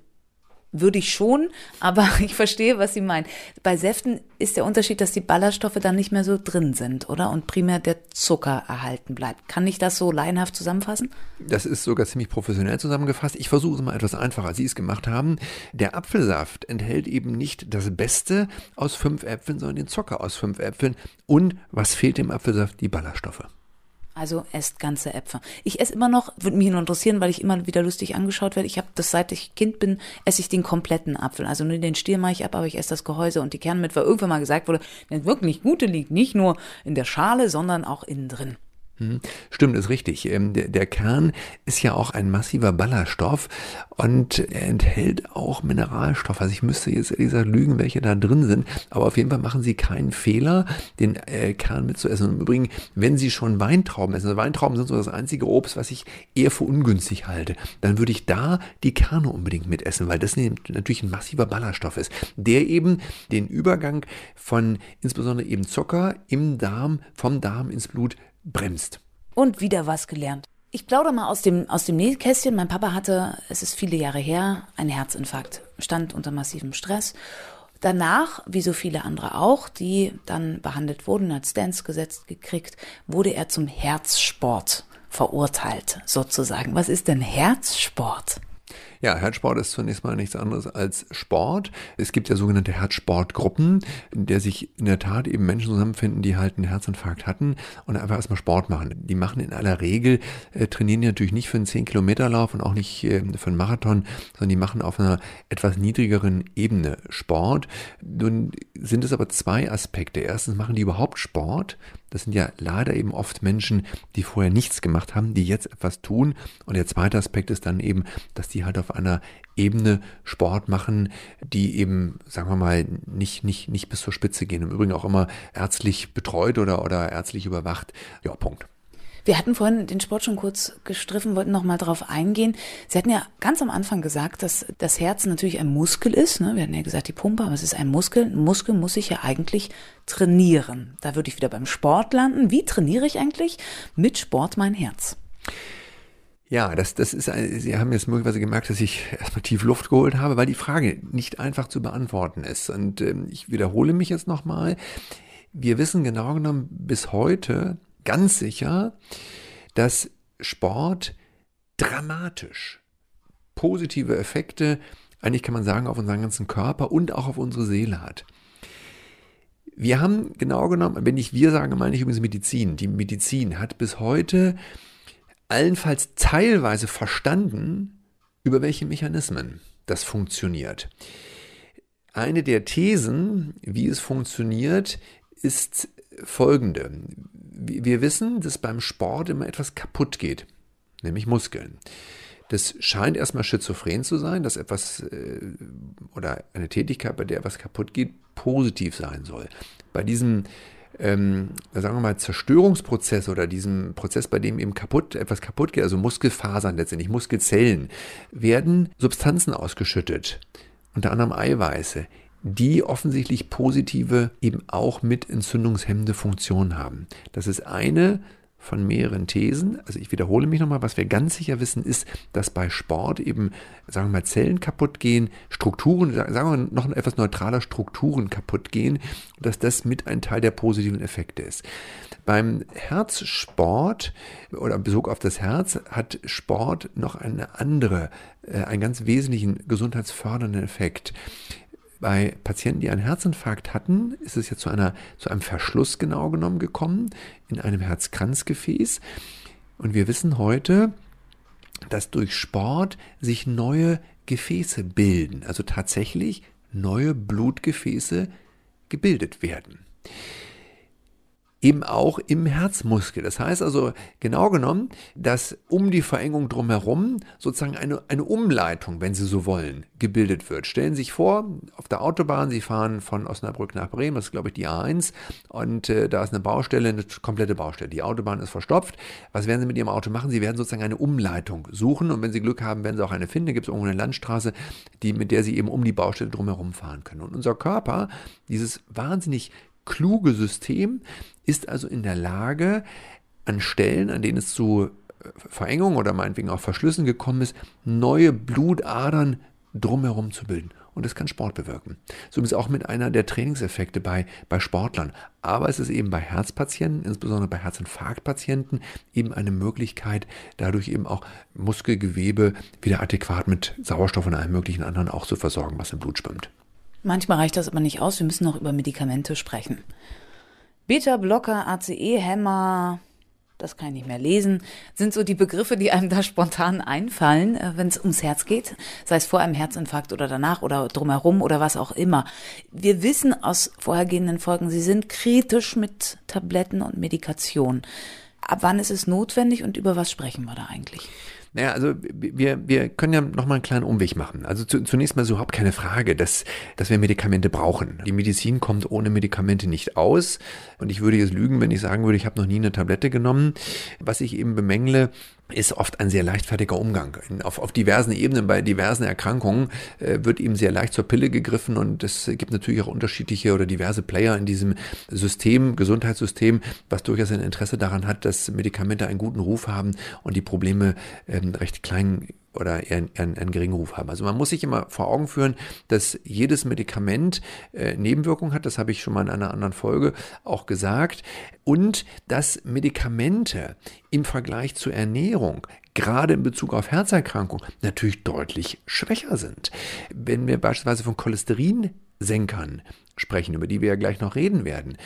würde ich schon, aber [LAUGHS] ich verstehe, was Sie meinen. Bei Säften ist der Unterschied, dass die Ballaststoffe dann nicht mehr so drin sind, oder? Und primär der Zucker erhalten bleibt. Kann ich das so laienhaft zusammenfassen? Das ist sogar ziemlich professionell zusammengefasst. Ich versuche es mal etwas einfacher, als Sie es gemacht haben. Der Apfelsaft enthält eben nicht das Beste aus fünf Äpfeln, sondern den Zucker aus fünf Äpfeln. Und was fehlt dem Apfelsaft? Die Ballaststoffe. Also esst ganze Äpfel. Ich esse immer noch, würde mich nur interessieren, weil ich immer wieder lustig angeschaut werde. Ich habe das, seit ich Kind bin, esse ich den kompletten Apfel. Also nur den Stiel mache ich ab, aber ich esse das Gehäuse und die Kerne mit, weil irgendwann mal gesagt wurde, das wirklich Gute liegt nicht nur in der Schale, sondern auch innen drin. Hm, stimmt, ist richtig. Ähm, der, Kern ist ja auch ein massiver Ballaststoff und er enthält auch Mineralstoffe. Also ich müsste jetzt ehrlich gesagt lügen, welche da drin sind, aber auf jeden Fall machen Sie keinen Fehler, den äh, Kern mitzuessen. Und im Übrigen, wenn Sie schon Weintrauben essen, also Weintrauben sind so das einzige Obst, was ich eher für ungünstig halte, dann würde ich da die Kerne unbedingt mitessen, weil das natürlich ein massiver Ballaststoff ist, der eben den Übergang von insbesondere eben Zucker im Darm, vom Darm ins Blut bremst. Und wieder was gelernt. Ich plaudere mal aus dem, aus dem Nähkästchen. Mein Papa hatte, es ist viele Jahre her, einen Herzinfarkt, stand unter massivem Stress. Danach, wie so viele andere auch, die dann behandelt wurden, als Stents gesetzt gekriegt, wurde er zum Herzsport verurteilt, sozusagen. Was ist denn Herzsport? Ja, Herzsport ist zunächst mal nichts anderes als Sport. Es gibt ja sogenannte Herzsportgruppen, in der sich in der Tat eben Menschen zusammenfinden, die halt einen Herzinfarkt hatten und einfach erstmal Sport machen. Die machen in aller Regel, äh, trainieren natürlich nicht für einen 10-Kilometer-Lauf und auch nicht äh, für einen Marathon, sondern die machen auf einer etwas niedrigeren Ebene Sport. Nun sind es aber zwei Aspekte. Erstens machen die überhaupt Sport das sind ja leider eben oft Menschen, die vorher nichts gemacht haben, die jetzt etwas tun. Und der zweite Aspekt ist dann eben, dass die halt auf einer Ebene Sport machen, die eben, sagen wir mal, nicht, nicht, nicht bis zur Spitze gehen. Im Übrigen auch immer ärztlich betreut oder, oder ärztlich überwacht. Ja, Punkt. Wir hatten vorhin den Sport schon kurz gestriffen, wollten noch mal drauf eingehen. Sie hatten ja ganz am Anfang gesagt, dass das Herz natürlich ein Muskel ist. Ne? Wir hatten ja gesagt, die Pumpe, aber es ist ein Muskel. Ein Muskel muss sich ja eigentlich trainieren. Da würde ich wieder beim Sport landen. Wie trainiere ich eigentlich mit Sport mein Herz? Ja, das, das ist, Sie haben jetzt möglicherweise gemerkt, dass ich erstmal tief Luft geholt habe, weil die Frage nicht einfach zu beantworten ist. Und ähm, ich wiederhole mich jetzt nochmal. Wir wissen genau genommen bis heute, ganz sicher, dass Sport dramatisch positive Effekte, eigentlich kann man sagen, auf unseren ganzen Körper und auch auf unsere Seele hat. Wir haben genau genommen, wenn ich wir sage, meine ich übrigens Medizin. Die Medizin hat bis heute allenfalls teilweise verstanden, über welche Mechanismen das funktioniert. Eine der Thesen, wie es funktioniert, ist folgende. Wir wissen, dass beim Sport immer etwas kaputt geht, nämlich Muskeln. Das scheint erstmal schizophren zu sein, dass etwas äh, oder eine Tätigkeit, bei der etwas kaputt geht, positiv sein soll. Bei diesem ähm, sagen wir mal, Zerstörungsprozess oder diesem Prozess, bei dem eben kaputt, etwas kaputt geht, also Muskelfasern letztendlich, Muskelzellen, werden Substanzen ausgeschüttet, unter anderem Eiweiße, die offensichtlich positive, eben auch mit entzündungshemmende Funktion haben. Das ist eine von mehreren Thesen. Also ich wiederhole mich nochmal, was wir ganz sicher wissen, ist, dass bei Sport eben, sagen wir mal, Zellen kaputt gehen, Strukturen, sagen wir mal, noch etwas neutraler Strukturen kaputt gehen, dass das mit ein Teil der positiven Effekte ist. Beim Herzsport oder Besuch auf das Herz hat Sport noch eine andere, äh, einen ganz wesentlichen gesundheitsfördernden Effekt. Bei Patienten, die einen Herzinfarkt hatten, ist es ja zu, einer, zu einem Verschluss genau genommen gekommen in einem Herzkranzgefäß. Und wir wissen heute, dass durch Sport sich neue Gefäße bilden, also tatsächlich neue Blutgefäße gebildet werden eben auch im Herzmuskel. Das heißt also genau genommen, dass um die Verengung drumherum sozusagen eine, eine Umleitung, wenn Sie so wollen, gebildet wird. Stellen Sie sich vor, auf der Autobahn, Sie fahren von Osnabrück nach Bremen, das ist glaube ich die A1 und äh, da ist eine Baustelle, eine komplette Baustelle. Die Autobahn ist verstopft. Was werden Sie mit Ihrem Auto machen? Sie werden sozusagen eine Umleitung suchen und wenn Sie Glück haben, werden Sie auch eine finden. Da gibt es irgendwo eine Landstraße, die, mit der Sie eben um die Baustelle drumherum fahren können. Und unser Körper, dieses wahnsinnig kluge System ist also in der Lage, an Stellen, an denen es zu äh, Verengung oder meinetwegen auch Verschlüssen gekommen ist, neue Blutadern drumherum zu bilden. Und das kann Sport bewirken. So ist auch mit einer der Trainingseffekte bei, bei Sportlern. Aber es ist eben bei Herzpatienten, insbesondere bei Herzinfarktpatienten, eben eine Möglichkeit, dadurch eben auch Muskelgewebe wieder adäquat mit Sauerstoff und allem möglichen anderen auch zu versorgen, was im Blut schwimmt. Manchmal reicht das aber nicht aus. Wir müssen noch über Medikamente sprechen. Beta-Blocker, ACE-Hämmer, das kann ich nicht mehr lesen, sind so die Begriffe, die einem da spontan einfallen, äh, wenn es ums Herz geht, sei es vor einem Herzinfarkt oder danach oder drumherum oder was auch immer. Wir wissen aus vorhergehenden Folgen, sie sind kritisch mit Tabletten und Medikation. Ab wann ist es notwendig und über was sprechen wir da eigentlich? Naja, also wir, wir können ja nochmal einen kleinen Umweg machen. Also zu, zunächst mal so überhaupt keine Frage, dass, dass wir Medikamente brauchen. Die Medizin kommt ohne Medikamente nicht aus. Und ich würde jetzt lügen, wenn ich sagen würde, ich habe noch nie eine Tablette genommen. Was ich eben bemängle, ist oft ein sehr leichtfertiger Umgang. Auf, auf diversen Ebenen, bei diversen Erkrankungen äh, wird eben sehr leicht zur Pille gegriffen und es gibt natürlich auch unterschiedliche oder diverse Player in diesem System, Gesundheitssystem, was durchaus ein Interesse daran hat, dass Medikamente einen guten Ruf haben und die Probleme ähm, recht klein oder eher einen, einen geringen Ruf haben. Also man muss sich immer vor Augen führen, dass jedes Medikament äh, Nebenwirkungen hat. Das habe ich schon mal in einer anderen Folge auch gesagt. Und dass Medikamente im Vergleich zur Ernährung gerade in Bezug auf Herzerkrankungen natürlich deutlich schwächer sind. Wenn wir beispielsweise von Cholesterinsenkern sprechen, über die wir ja gleich noch reden werden,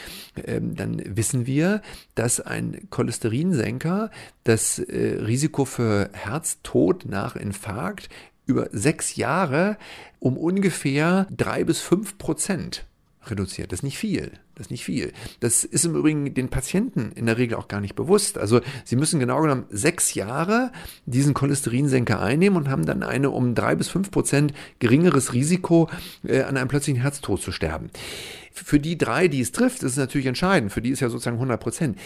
ähm, dann wissen wir, dass ein Cholesterinsenker das äh, Risiko für Herztod nach Infarkt über sechs Jahre um ungefähr drei bis fünf Prozent reduziert. Das ist nicht viel. Das ist nicht viel. Das ist im Übrigen den Patienten in der Regel auch gar nicht bewusst. Also sie müssen genau genommen sechs Jahre diesen Cholesterinsenker einnehmen und haben dann eine um drei bis fünf Prozent geringeres Risiko, äh, an einem plötzlichen Herztod zu sterben. Für die drei, die es trifft, ist es natürlich entscheidend. Für die ist ja sozusagen 100 Prozent.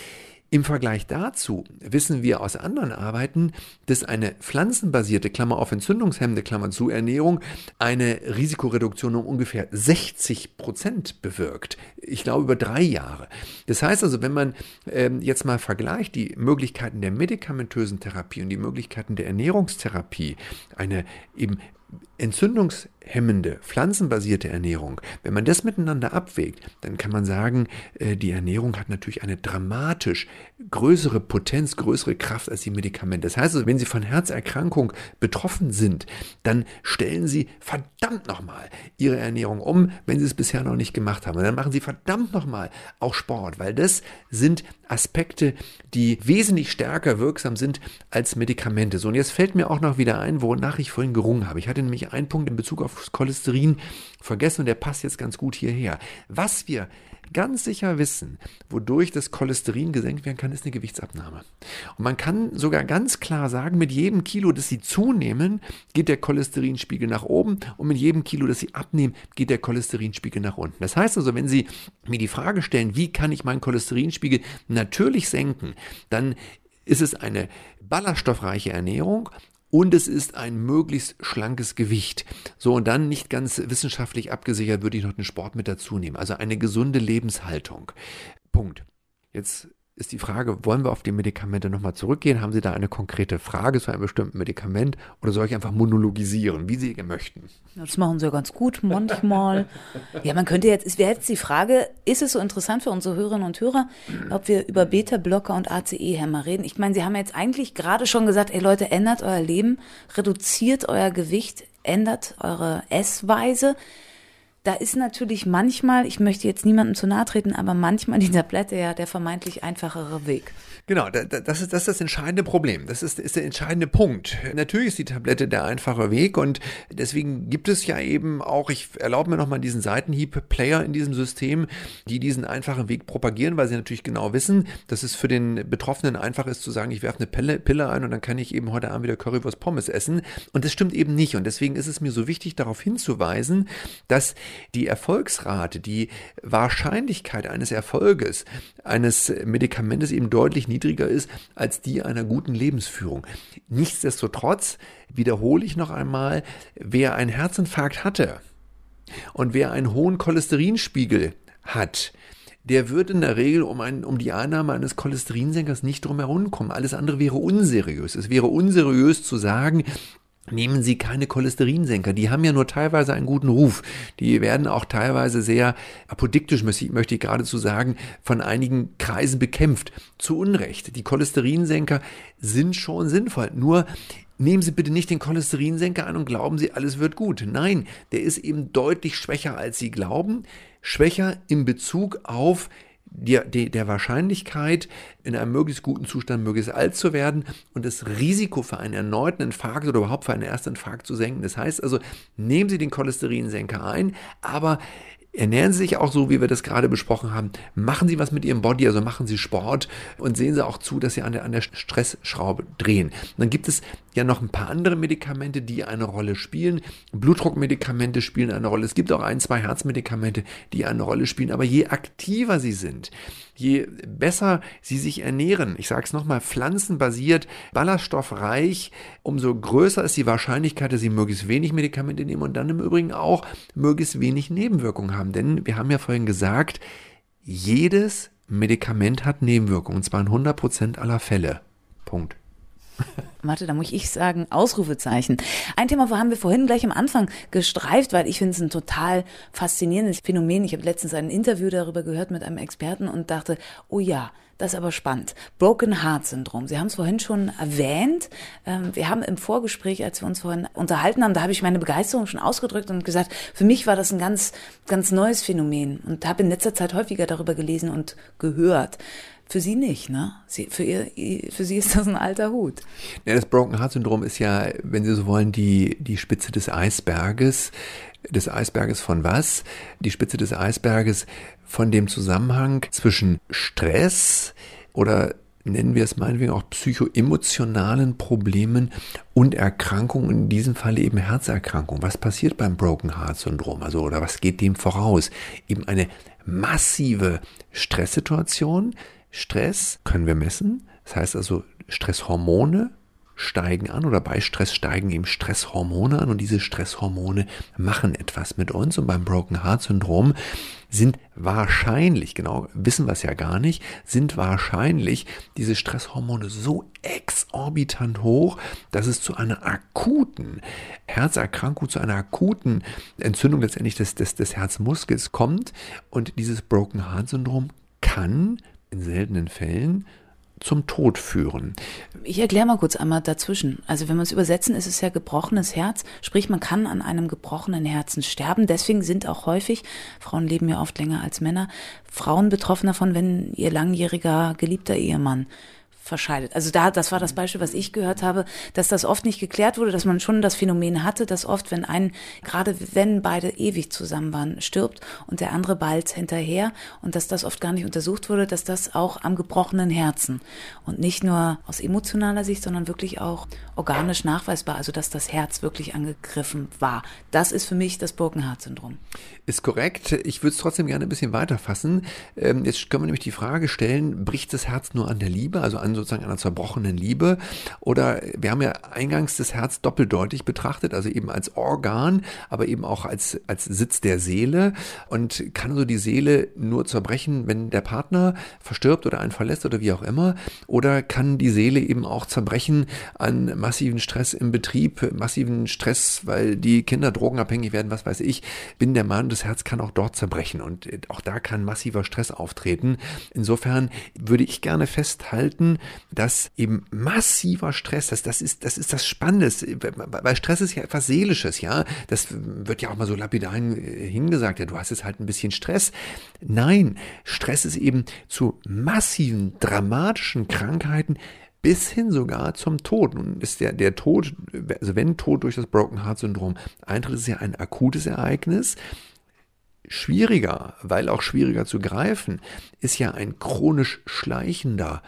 Im Vergleich dazu wissen wir aus anderen Arbeiten, dass eine pflanzenbasierte, Klammer auf entzündungshemmende, Klammer zu Ernährung, eine Risikoreduktion um ungefähr 60 Prozent bewirkt. Ich glaube über drei Jahre. Das heißt also, wenn man ähm, jetzt mal vergleicht die Möglichkeiten der medikamentösen Therapie und die Möglichkeiten der Ernährungstherapie, eine eben entzündungs hemmende, pflanzenbasierte Ernährung, wenn man das miteinander abwägt, dann kann man sagen, äh, die Ernährung hat natürlich eine dramatisch größere Potenz, größere Kraft als die Medikamente. Das heißt also, wenn Sie von Herzerkrankung betroffen sind, dann stellen Sie verdammt nochmal Ihre Ernährung um, wenn Sie es bisher noch nicht gemacht haben. Und dann machen Sie verdammt nochmal auch Sport, weil das sind Aspekte, die wesentlich stärker wirksam sind als Medikamente. So, und jetzt fällt mir auch noch wieder ein, wonach ich vorhin gerungen habe. Ich hatte nämlich einen Punkt in Bezug auf Cholesterin vergessen und der passt jetzt ganz gut hierher. Was wir ganz sicher wissen, wodurch das Cholesterin gesenkt werden kann, ist eine Gewichtsabnahme. Und man kann sogar ganz klar sagen, mit jedem Kilo, das sie zunehmen, geht der Cholesterinspiegel nach oben und mit jedem Kilo, das sie abnehmen, geht der Cholesterinspiegel nach unten. Das heißt also, wenn Sie mir die Frage stellen, wie kann ich meinen Cholesterinspiegel natürlich senken, dann ist es eine ballaststoffreiche Ernährung und es ist ein möglichst schlankes Gewicht. So, und dann nicht ganz wissenschaftlich abgesichert würde ich noch den Sport mit dazu nehmen. Also eine gesunde Lebenshaltung. Punkt. Jetzt ist die Frage, wollen wir auf die Medikamente nochmal zurückgehen? Haben Sie da eine konkrete Frage zu einem bestimmten Medikament oder soll ich einfach monologisieren, wie Sie möchten? Das machen Sie ja ganz gut manchmal. ja, man könnte jetzt, es wäre jetzt die Frage, ist es so interessant für unsere Hörerinnen und Hörer, ob wir über Beta-Blocker und ACE-Hämmer reden? Ich meine, Sie haben jetzt eigentlich gerade schon gesagt, ey Leute, ändert euer Leben, reduziert euer Gewicht, ändert eure Essweise da ist natürlich manchmal, ich möchte jetzt niemandem zu nahe treten, aber manchmal [LAUGHS] die Tablette ja der vermeintlich einfachere Weg. Genau, das ist, das ist das entscheidende Problem. Das ist, ist der entscheidende Punkt. Natürlich ist die Tablette der einfache Weg und deswegen gibt es ja eben auch, ich erlaube mir nochmal diesen Seitenhieb-Player in diesem System, die diesen einfachen Weg propagieren, weil sie natürlich genau wissen, dass es für den Betroffenen einfach ist zu sagen, ich werfe eine Pille, Pille ein und dann kann ich eben heute Abend wieder Currywurst Pommes essen. Und das stimmt eben nicht. Und deswegen ist es mir so wichtig, darauf hinzuweisen, dass die Erfolgsrate, die Wahrscheinlichkeit eines Erfolges eines Medikamentes eben deutlich niedriger ist als die einer guten Lebensführung. Nichtsdestotrotz wiederhole ich noch einmal, wer einen Herzinfarkt hatte und wer einen hohen Cholesterinspiegel hat, der wird in der Regel um, ein, um die Einnahme eines Cholesterinsenkers nicht drum herum kommen. Alles andere wäre unseriös. Es wäre unseriös zu sagen, Nehmen Sie keine Cholesterinsenker. Die haben ja nur teilweise einen guten Ruf. Die werden auch teilweise sehr apodiktisch, möchte ich geradezu sagen, von einigen Kreisen bekämpft. Zu Unrecht. Die Cholesterinsenker sind schon sinnvoll. Nur nehmen Sie bitte nicht den Cholesterinsenker an und glauben Sie, alles wird gut. Nein, der ist eben deutlich schwächer, als Sie glauben. Schwächer in Bezug auf der, der Wahrscheinlichkeit, in einem möglichst guten Zustand möglichst alt zu werden und das Risiko für einen erneuten Infarkt oder überhaupt für einen Erstinfarkt zu senken. Das heißt also, nehmen Sie den Cholesterinsenker ein, aber Ernähren Sie sich auch so, wie wir das gerade besprochen haben. Machen Sie was mit Ihrem Body, also machen Sie Sport und sehen Sie auch zu, dass Sie an der, an der Stressschraube drehen. Dann gibt es ja noch ein paar andere Medikamente, die eine Rolle spielen. Blutdruckmedikamente spielen eine Rolle. Es gibt auch ein, zwei Herzmedikamente, die eine Rolle spielen. Aber je aktiver Sie sind, je besser Sie sich ernähren, ich sage es nochmal, pflanzenbasiert, ballaststoffreich, umso größer ist die Wahrscheinlichkeit, dass Sie möglichst wenig Medikamente nehmen und dann im Übrigen auch möglichst wenig Nebenwirkungen haben. Denn wir haben ja vorhin gesagt, jedes Medikament hat Nebenwirkungen, und zwar in 100% aller Fälle. Punkt. Warte, da muss ich sagen, Ausrufezeichen. Ein Thema haben wir vorhin gleich am Anfang gestreift, weil ich finde es ein total faszinierendes Phänomen. Ich habe letztens ein Interview darüber gehört mit einem Experten und dachte, oh ja, das ist aber spannend. Broken Heart Syndrom. Sie haben es vorhin schon erwähnt. Ähm, wir haben im Vorgespräch, als wir uns vorhin unterhalten haben, da habe ich meine Begeisterung schon ausgedrückt und gesagt, für mich war das ein ganz, ganz neues Phänomen und habe in letzter Zeit häufiger darüber gelesen und gehört. Für sie nicht, ne? Sie, für, ihr, für sie ist das ein alter Hut. Ja, das Broken Heart Syndrom ist ja, wenn Sie so wollen, die, die Spitze des Eisberges. Des Eisberges von was? Die Spitze des Eisberges von dem Zusammenhang zwischen Stress oder nennen wir es meinetwegen auch psychoemotionalen Problemen und Erkrankungen, in diesem Fall eben Herzerkrankungen. Was passiert beim Broken Heart Syndrom? Also, oder was geht dem voraus? Eben eine massive Stresssituation, Stress können wir messen. Das heißt also Stresshormone steigen an oder bei Stress steigen eben Stresshormone an und diese Stresshormone machen etwas mit uns und beim Broken Heart Syndrom sind wahrscheinlich, genau wissen wir es ja gar nicht, sind wahrscheinlich diese Stresshormone so exorbitant hoch, dass es zu einer akuten Herzerkrankung, zu einer akuten Entzündung letztendlich des, des, des Herzmuskels kommt. Und dieses Broken Heart Syndrom kann in seltenen Fällen zum Tod führen. Ich erkläre mal kurz einmal dazwischen. Also wenn wir es übersetzen, ist es ja gebrochenes Herz. Sprich, man kann an einem gebrochenen Herzen sterben. Deswegen sind auch häufig, Frauen leben ja oft länger als Männer, Frauen betroffen davon, wenn ihr langjähriger geliebter Ehemann verscheidet. Also da, das war das Beispiel, was ich gehört habe, dass das oft nicht geklärt wurde, dass man schon das Phänomen hatte, dass oft, wenn ein, gerade wenn beide ewig zusammen waren, stirbt und der andere bald hinterher und dass das oft gar nicht untersucht wurde, dass das auch am gebrochenen Herzen und nicht nur aus emotionaler Sicht, sondern wirklich auch organisch nachweisbar, also dass das Herz wirklich angegriffen war. Das ist für mich das Burkenhardt-Syndrom. Ist korrekt. Ich würde es trotzdem gerne ein bisschen weiterfassen. Ähm, jetzt können wir nämlich die Frage stellen, bricht das Herz nur an der Liebe, also an sozusagen einer zerbrochenen Liebe. Oder wir haben ja eingangs das Herz doppeldeutig betrachtet, also eben als Organ, aber eben auch als, als Sitz der Seele. Und kann so die Seele nur zerbrechen, wenn der Partner verstirbt oder einen verlässt oder wie auch immer? Oder kann die Seele eben auch zerbrechen an massiven Stress im Betrieb, massiven Stress, weil die Kinder drogenabhängig werden, was weiß ich? Bin der Mann, das Herz kann auch dort zerbrechen und auch da kann massiver Stress auftreten. Insofern würde ich gerne festhalten, dass eben massiver Stress, das, das, ist, das ist das Spannende, weil Stress ist ja etwas Seelisches, ja. Das wird ja auch mal so lapidar hingesagt, ja, du hast jetzt halt ein bisschen Stress. Nein, Stress ist eben zu massiven, dramatischen Krankheiten bis hin sogar zum Tod. Nun ist der, der Tod, also wenn Tod durch das Broken Heart Syndrom eintritt, ist ja ein akutes Ereignis. Schwieriger, weil auch schwieriger zu greifen, ist ja ein chronisch schleichender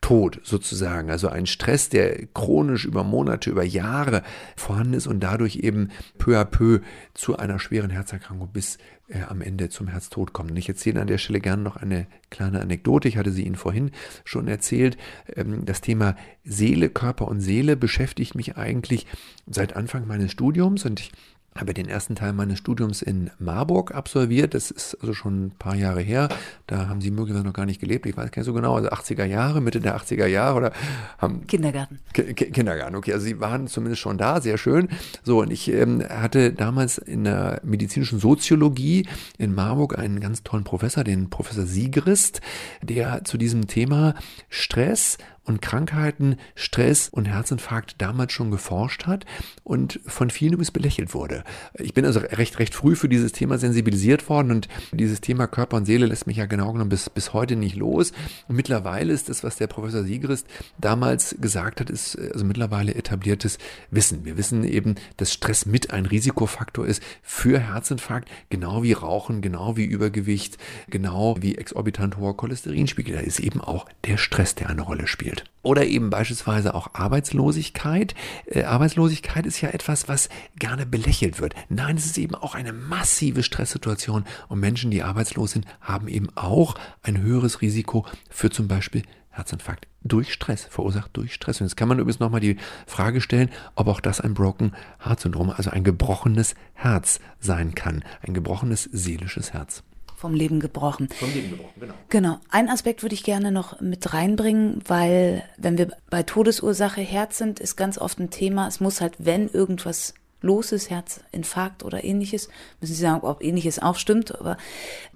Tod sozusagen, also ein Stress, der chronisch über Monate, über Jahre vorhanden ist und dadurch eben peu à peu zu einer schweren Herzerkrankung bis äh, am Ende zum Herztod kommt. Und ich erzähle an der Stelle gerne noch eine kleine Anekdote. Ich hatte sie Ihnen vorhin schon erzählt. Ähm, das Thema Seele, Körper und Seele beschäftigt mich eigentlich seit Anfang meines Studiums und ich habe den ersten Teil meines Studiums in Marburg absolviert. Das ist also schon ein paar Jahre her. Da haben Sie möglicherweise noch gar nicht gelebt. Ich weiß gar nicht so genau. Also 80er Jahre, Mitte der 80er Jahre oder haben. Kindergarten. K Kindergarten, okay. Also Sie waren zumindest schon da, sehr schön. So, und ich ähm, hatte damals in der medizinischen Soziologie in Marburg einen ganz tollen Professor, den Professor Siegrist, der zu diesem Thema Stress und Krankheiten, Stress und Herzinfarkt damals schon geforscht hat und von vielen übrigens belächelt wurde. Ich bin also recht, recht früh für dieses Thema sensibilisiert worden und dieses Thema Körper und Seele lässt mich ja genau genommen bis, bis heute nicht los. Und mittlerweile ist das, was der Professor Siegrist damals gesagt hat, ist also mittlerweile etabliertes Wissen. Wir wissen eben, dass Stress mit ein Risikofaktor ist für Herzinfarkt, genau wie Rauchen, genau wie Übergewicht, genau wie exorbitant hoher Cholesterinspiegel. Da ist eben auch der Stress, der eine Rolle spielt. Oder eben beispielsweise auch Arbeitslosigkeit. Äh, Arbeitslosigkeit ist ja etwas, was gerne belächelt wird. Nein, es ist eben auch eine massive Stresssituation und Menschen, die arbeitslos sind, haben eben auch ein höheres Risiko für zum Beispiel Herzinfarkt durch Stress, verursacht durch Stress. Und jetzt kann man übrigens nochmal die Frage stellen, ob auch das ein Broken Heart Syndrom, also ein gebrochenes Herz sein kann. Ein gebrochenes seelisches Herz vom Leben gebrochen. Vom Leben gebrochen, genau. Genau. Ein Aspekt würde ich gerne noch mit reinbringen, weil wenn wir bei Todesursache Herz sind, ist ganz oft ein Thema, es muss halt, wenn irgendwas los ist, Herzinfarkt oder ähnliches, müssen Sie sagen, ob ähnliches auch stimmt, aber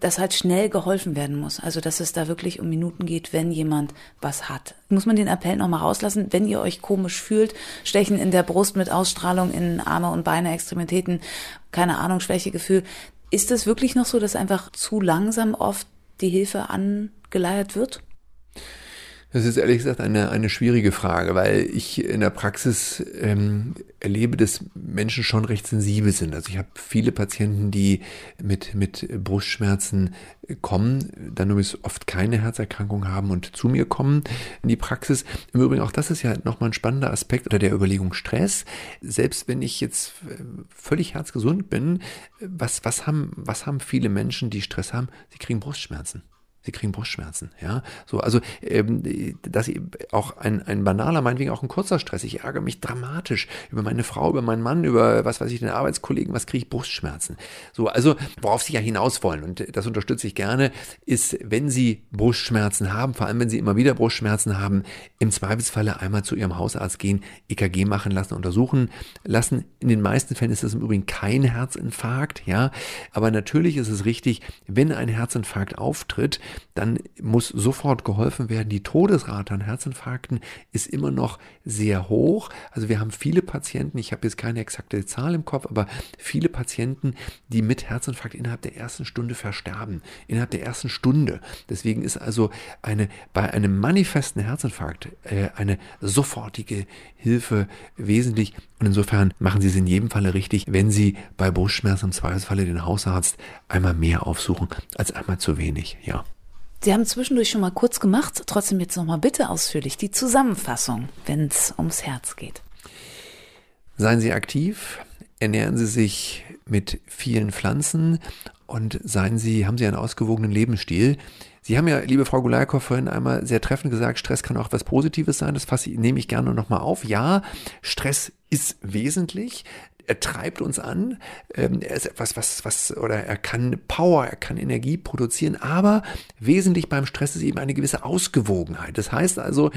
dass halt schnell geholfen werden muss. Also dass es da wirklich um Minuten geht, wenn jemand was hat. Muss man den Appell nochmal rauslassen, wenn ihr euch komisch fühlt, Stechen in der Brust mit Ausstrahlung in Arme und Beine, Extremitäten, keine Ahnung, Schwächegefühl, ist es wirklich noch so, dass einfach zu langsam oft die Hilfe angeleiert wird? Das ist ehrlich gesagt eine, eine schwierige Frage, weil ich in der Praxis ähm, erlebe, dass Menschen schon recht sensibel sind. Also ich habe viele Patienten, die mit, mit Brustschmerzen kommen, dann übrigens oft keine Herzerkrankung haben und zu mir kommen in die Praxis. Im Übrigen auch das ist ja nochmal ein spannender Aspekt unter der Überlegung Stress. Selbst wenn ich jetzt völlig herzgesund bin, was, was, haben, was haben viele Menschen, die Stress haben? Sie kriegen Brustschmerzen. Sie kriegen Brustschmerzen, ja. So, also ähm, dass auch ein, ein banaler, meinetwegen auch ein kurzer Stress. Ich ärgere mich dramatisch über meine Frau, über meinen Mann, über was weiß ich, den Arbeitskollegen, was kriege ich Brustschmerzen. So, also worauf Sie ja hinaus wollen, und das unterstütze ich gerne, ist, wenn Sie Brustschmerzen haben, vor allem wenn Sie immer wieder Brustschmerzen haben, im Zweifelsfalle einmal zu Ihrem Hausarzt gehen, EKG machen lassen, untersuchen lassen. In den meisten Fällen ist das im Übrigen kein Herzinfarkt, ja. Aber natürlich ist es richtig, wenn ein Herzinfarkt auftritt, dann muss sofort geholfen werden. Die Todesrate an Herzinfarkten ist immer noch sehr hoch. Also wir haben viele Patienten, ich habe jetzt keine exakte Zahl im Kopf, aber viele Patienten, die mit Herzinfarkt innerhalb der ersten Stunde versterben. Innerhalb der ersten Stunde. Deswegen ist also eine, bei einem manifesten Herzinfarkt äh, eine sofortige Hilfe wesentlich. Und insofern machen Sie es in jedem Falle richtig, wenn Sie bei Brustschmerzen im Zweifelsfalle den Hausarzt einmal mehr aufsuchen als einmal zu wenig. Ja. Sie haben zwischendurch schon mal kurz gemacht, trotzdem jetzt nochmal bitte ausführlich die Zusammenfassung, wenn es ums Herz geht. Seien Sie aktiv, ernähren Sie sich mit vielen Pflanzen und seien Sie, haben Sie einen ausgewogenen Lebensstil. Sie haben ja, liebe Frau Gulaikow, vorhin einmal sehr treffend gesagt, Stress kann auch was Positives sein. Das fasse, nehme ich gerne nochmal auf. Ja, Stress ist wesentlich er treibt uns an, ähm, er ist etwas, was, was, oder er kann Power, er kann Energie produzieren, aber wesentlich beim Stress ist eben eine gewisse Ausgewogenheit. Das heißt also,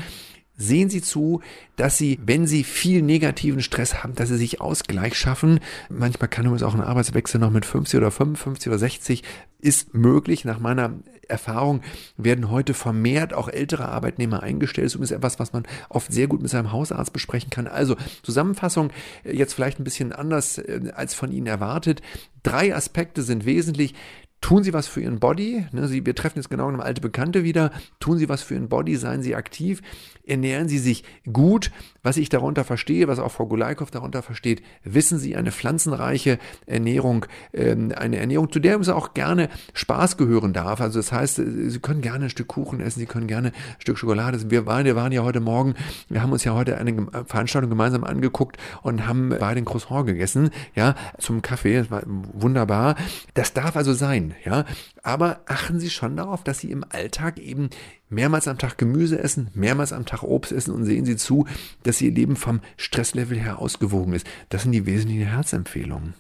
sehen Sie zu, dass Sie, wenn Sie viel negativen Stress haben, dass Sie sich Ausgleich schaffen. Manchmal kann übrigens auch ein Arbeitswechsel noch mit 50 oder 55 oder 60 ist möglich. Nach meiner Erfahrung werden heute vermehrt auch ältere Arbeitnehmer eingestellt. Das ist übrigens etwas, was man oft sehr gut mit seinem Hausarzt besprechen kann. Also Zusammenfassung jetzt vielleicht ein bisschen anders äh, als von Ihnen erwartet. Drei Aspekte sind wesentlich. Tun Sie was für Ihren Body. Ne, Sie, wir treffen jetzt genau eine alte Bekannte wieder. Tun Sie was für Ihren Body, seien Sie aktiv, ernähren Sie sich gut. Was ich darunter verstehe, was auch Frau Gulaikow darunter versteht, wissen Sie, eine pflanzenreiche Ernährung, ähm, eine Ernährung, zu der uns auch gerne Spaß gehören darf. Also das heißt, äh, Sie können gerne ein Stück Kuchen essen, Sie können gerne ein Stück Schokolade essen. Wir waren, waren ja heute Morgen, wir haben uns ja heute eine Veranstaltung gemeinsam angeguckt und haben beide ein Croissant gegessen, ja, zum Kaffee. Das war wunderbar. Das darf also sein ja. Aber achten Sie schon darauf, dass Sie im Alltag eben mehrmals am Tag Gemüse essen, mehrmals am Tag Obst essen und sehen Sie zu, dass Ihr Leben vom Stresslevel her ausgewogen ist. Das sind die wesentlichen Herzempfehlungen.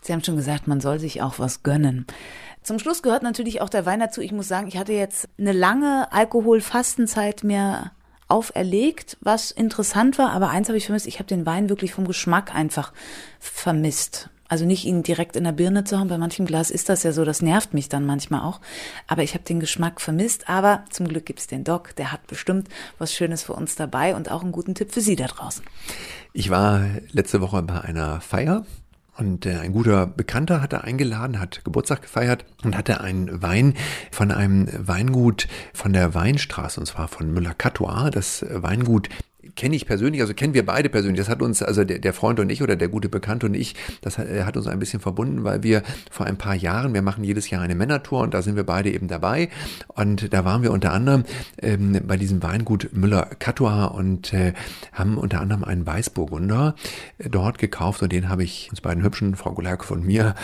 Sie haben schon gesagt, man soll sich auch was gönnen. Zum Schluss gehört natürlich auch der Wein dazu. Ich muss sagen, ich hatte jetzt eine lange Alkoholfastenzeit mir auferlegt, was interessant war, aber eins habe ich vermisst, ich habe den Wein wirklich vom Geschmack einfach vermisst. Also nicht ihn direkt in der Birne zu haben. Bei manchem Glas ist das ja so, das nervt mich dann manchmal auch. Aber ich habe den Geschmack vermisst. Aber zum Glück gibt's den Doc, der hat bestimmt was Schönes für uns dabei und auch einen guten Tipp für Sie da draußen. Ich war letzte Woche bei einer Feier und äh, ein guter Bekannter hatte eingeladen, hat Geburtstag gefeiert und hatte einen Wein von einem Weingut von der Weinstraße, und zwar von Müller-Catois. Das Weingut kenne ich persönlich, also kennen wir beide persönlich. Das hat uns, also der, der Freund und ich oder der gute Bekannte und ich, das hat, hat, uns ein bisschen verbunden, weil wir vor ein paar Jahren, wir machen jedes Jahr eine Männertour und da sind wir beide eben dabei. Und da waren wir unter anderem ähm, bei diesem Weingut Müller-Catois und äh, haben unter anderem einen Weißburgunder äh, dort gekauft und den habe ich uns beiden hübschen, Frau Gulag von mir,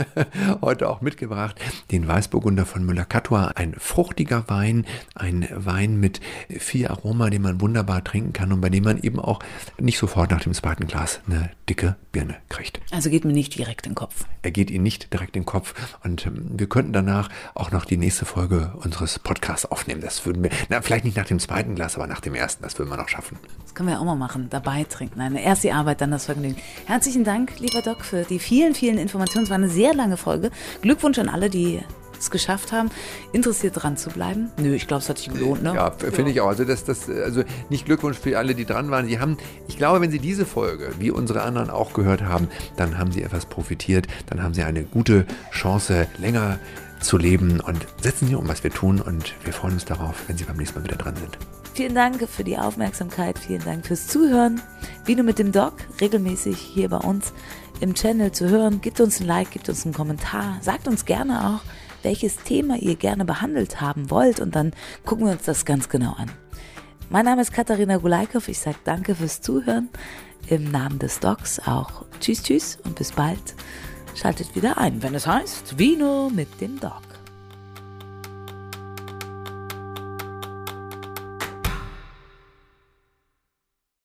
[LAUGHS] heute auch mitgebracht. Den Weißburgunder von Müller-Catois, ein fruchtiger Wein, ein Wein mit viel Aroma, den man wunderbar trinken kann kann und bei dem man eben auch nicht sofort nach dem zweiten Glas eine dicke Birne kriegt. Also geht mir nicht direkt in den Kopf. Er geht Ihnen nicht direkt in den Kopf und ähm, wir könnten danach auch noch die nächste Folge unseres Podcasts aufnehmen. Das würden wir, na, vielleicht nicht nach dem zweiten Glas, aber nach dem ersten, das würden wir noch schaffen. Das können wir auch mal machen, dabei trinken. Nein, erst die Arbeit, dann das Vergnügen. Herzlichen Dank, lieber Doc, für die vielen, vielen Informationen. Es war eine sehr lange Folge. Glückwunsch an alle, die es geschafft haben, interessiert dran zu bleiben. Nö, ich glaube, es hat sich gelohnt, ne? Ja, finde ich auch. Also, das, das, also nicht Glückwunsch für alle, die dran waren. Sie haben, ich glaube, wenn Sie diese Folge, wie unsere anderen auch gehört haben, dann haben Sie etwas profitiert. Dann haben Sie eine gute Chance, länger zu leben und setzen Sie um, was wir tun. Und wir freuen uns darauf, wenn Sie beim nächsten Mal wieder dran sind. Vielen Dank für die Aufmerksamkeit, vielen Dank fürs Zuhören. Wie nur mit dem Doc, regelmäßig hier bei uns im Channel zu hören. Gebt uns ein Like, gebt uns einen Kommentar, sagt uns gerne auch, welches Thema ihr gerne behandelt haben wollt und dann gucken wir uns das ganz genau an. Mein Name ist Katharina Gulaikow. Ich sage danke fürs Zuhören. Im Namen des Docs auch Tschüss, tschüss und bis bald. Schaltet wieder ein, wenn es heißt Vino mit dem Doc.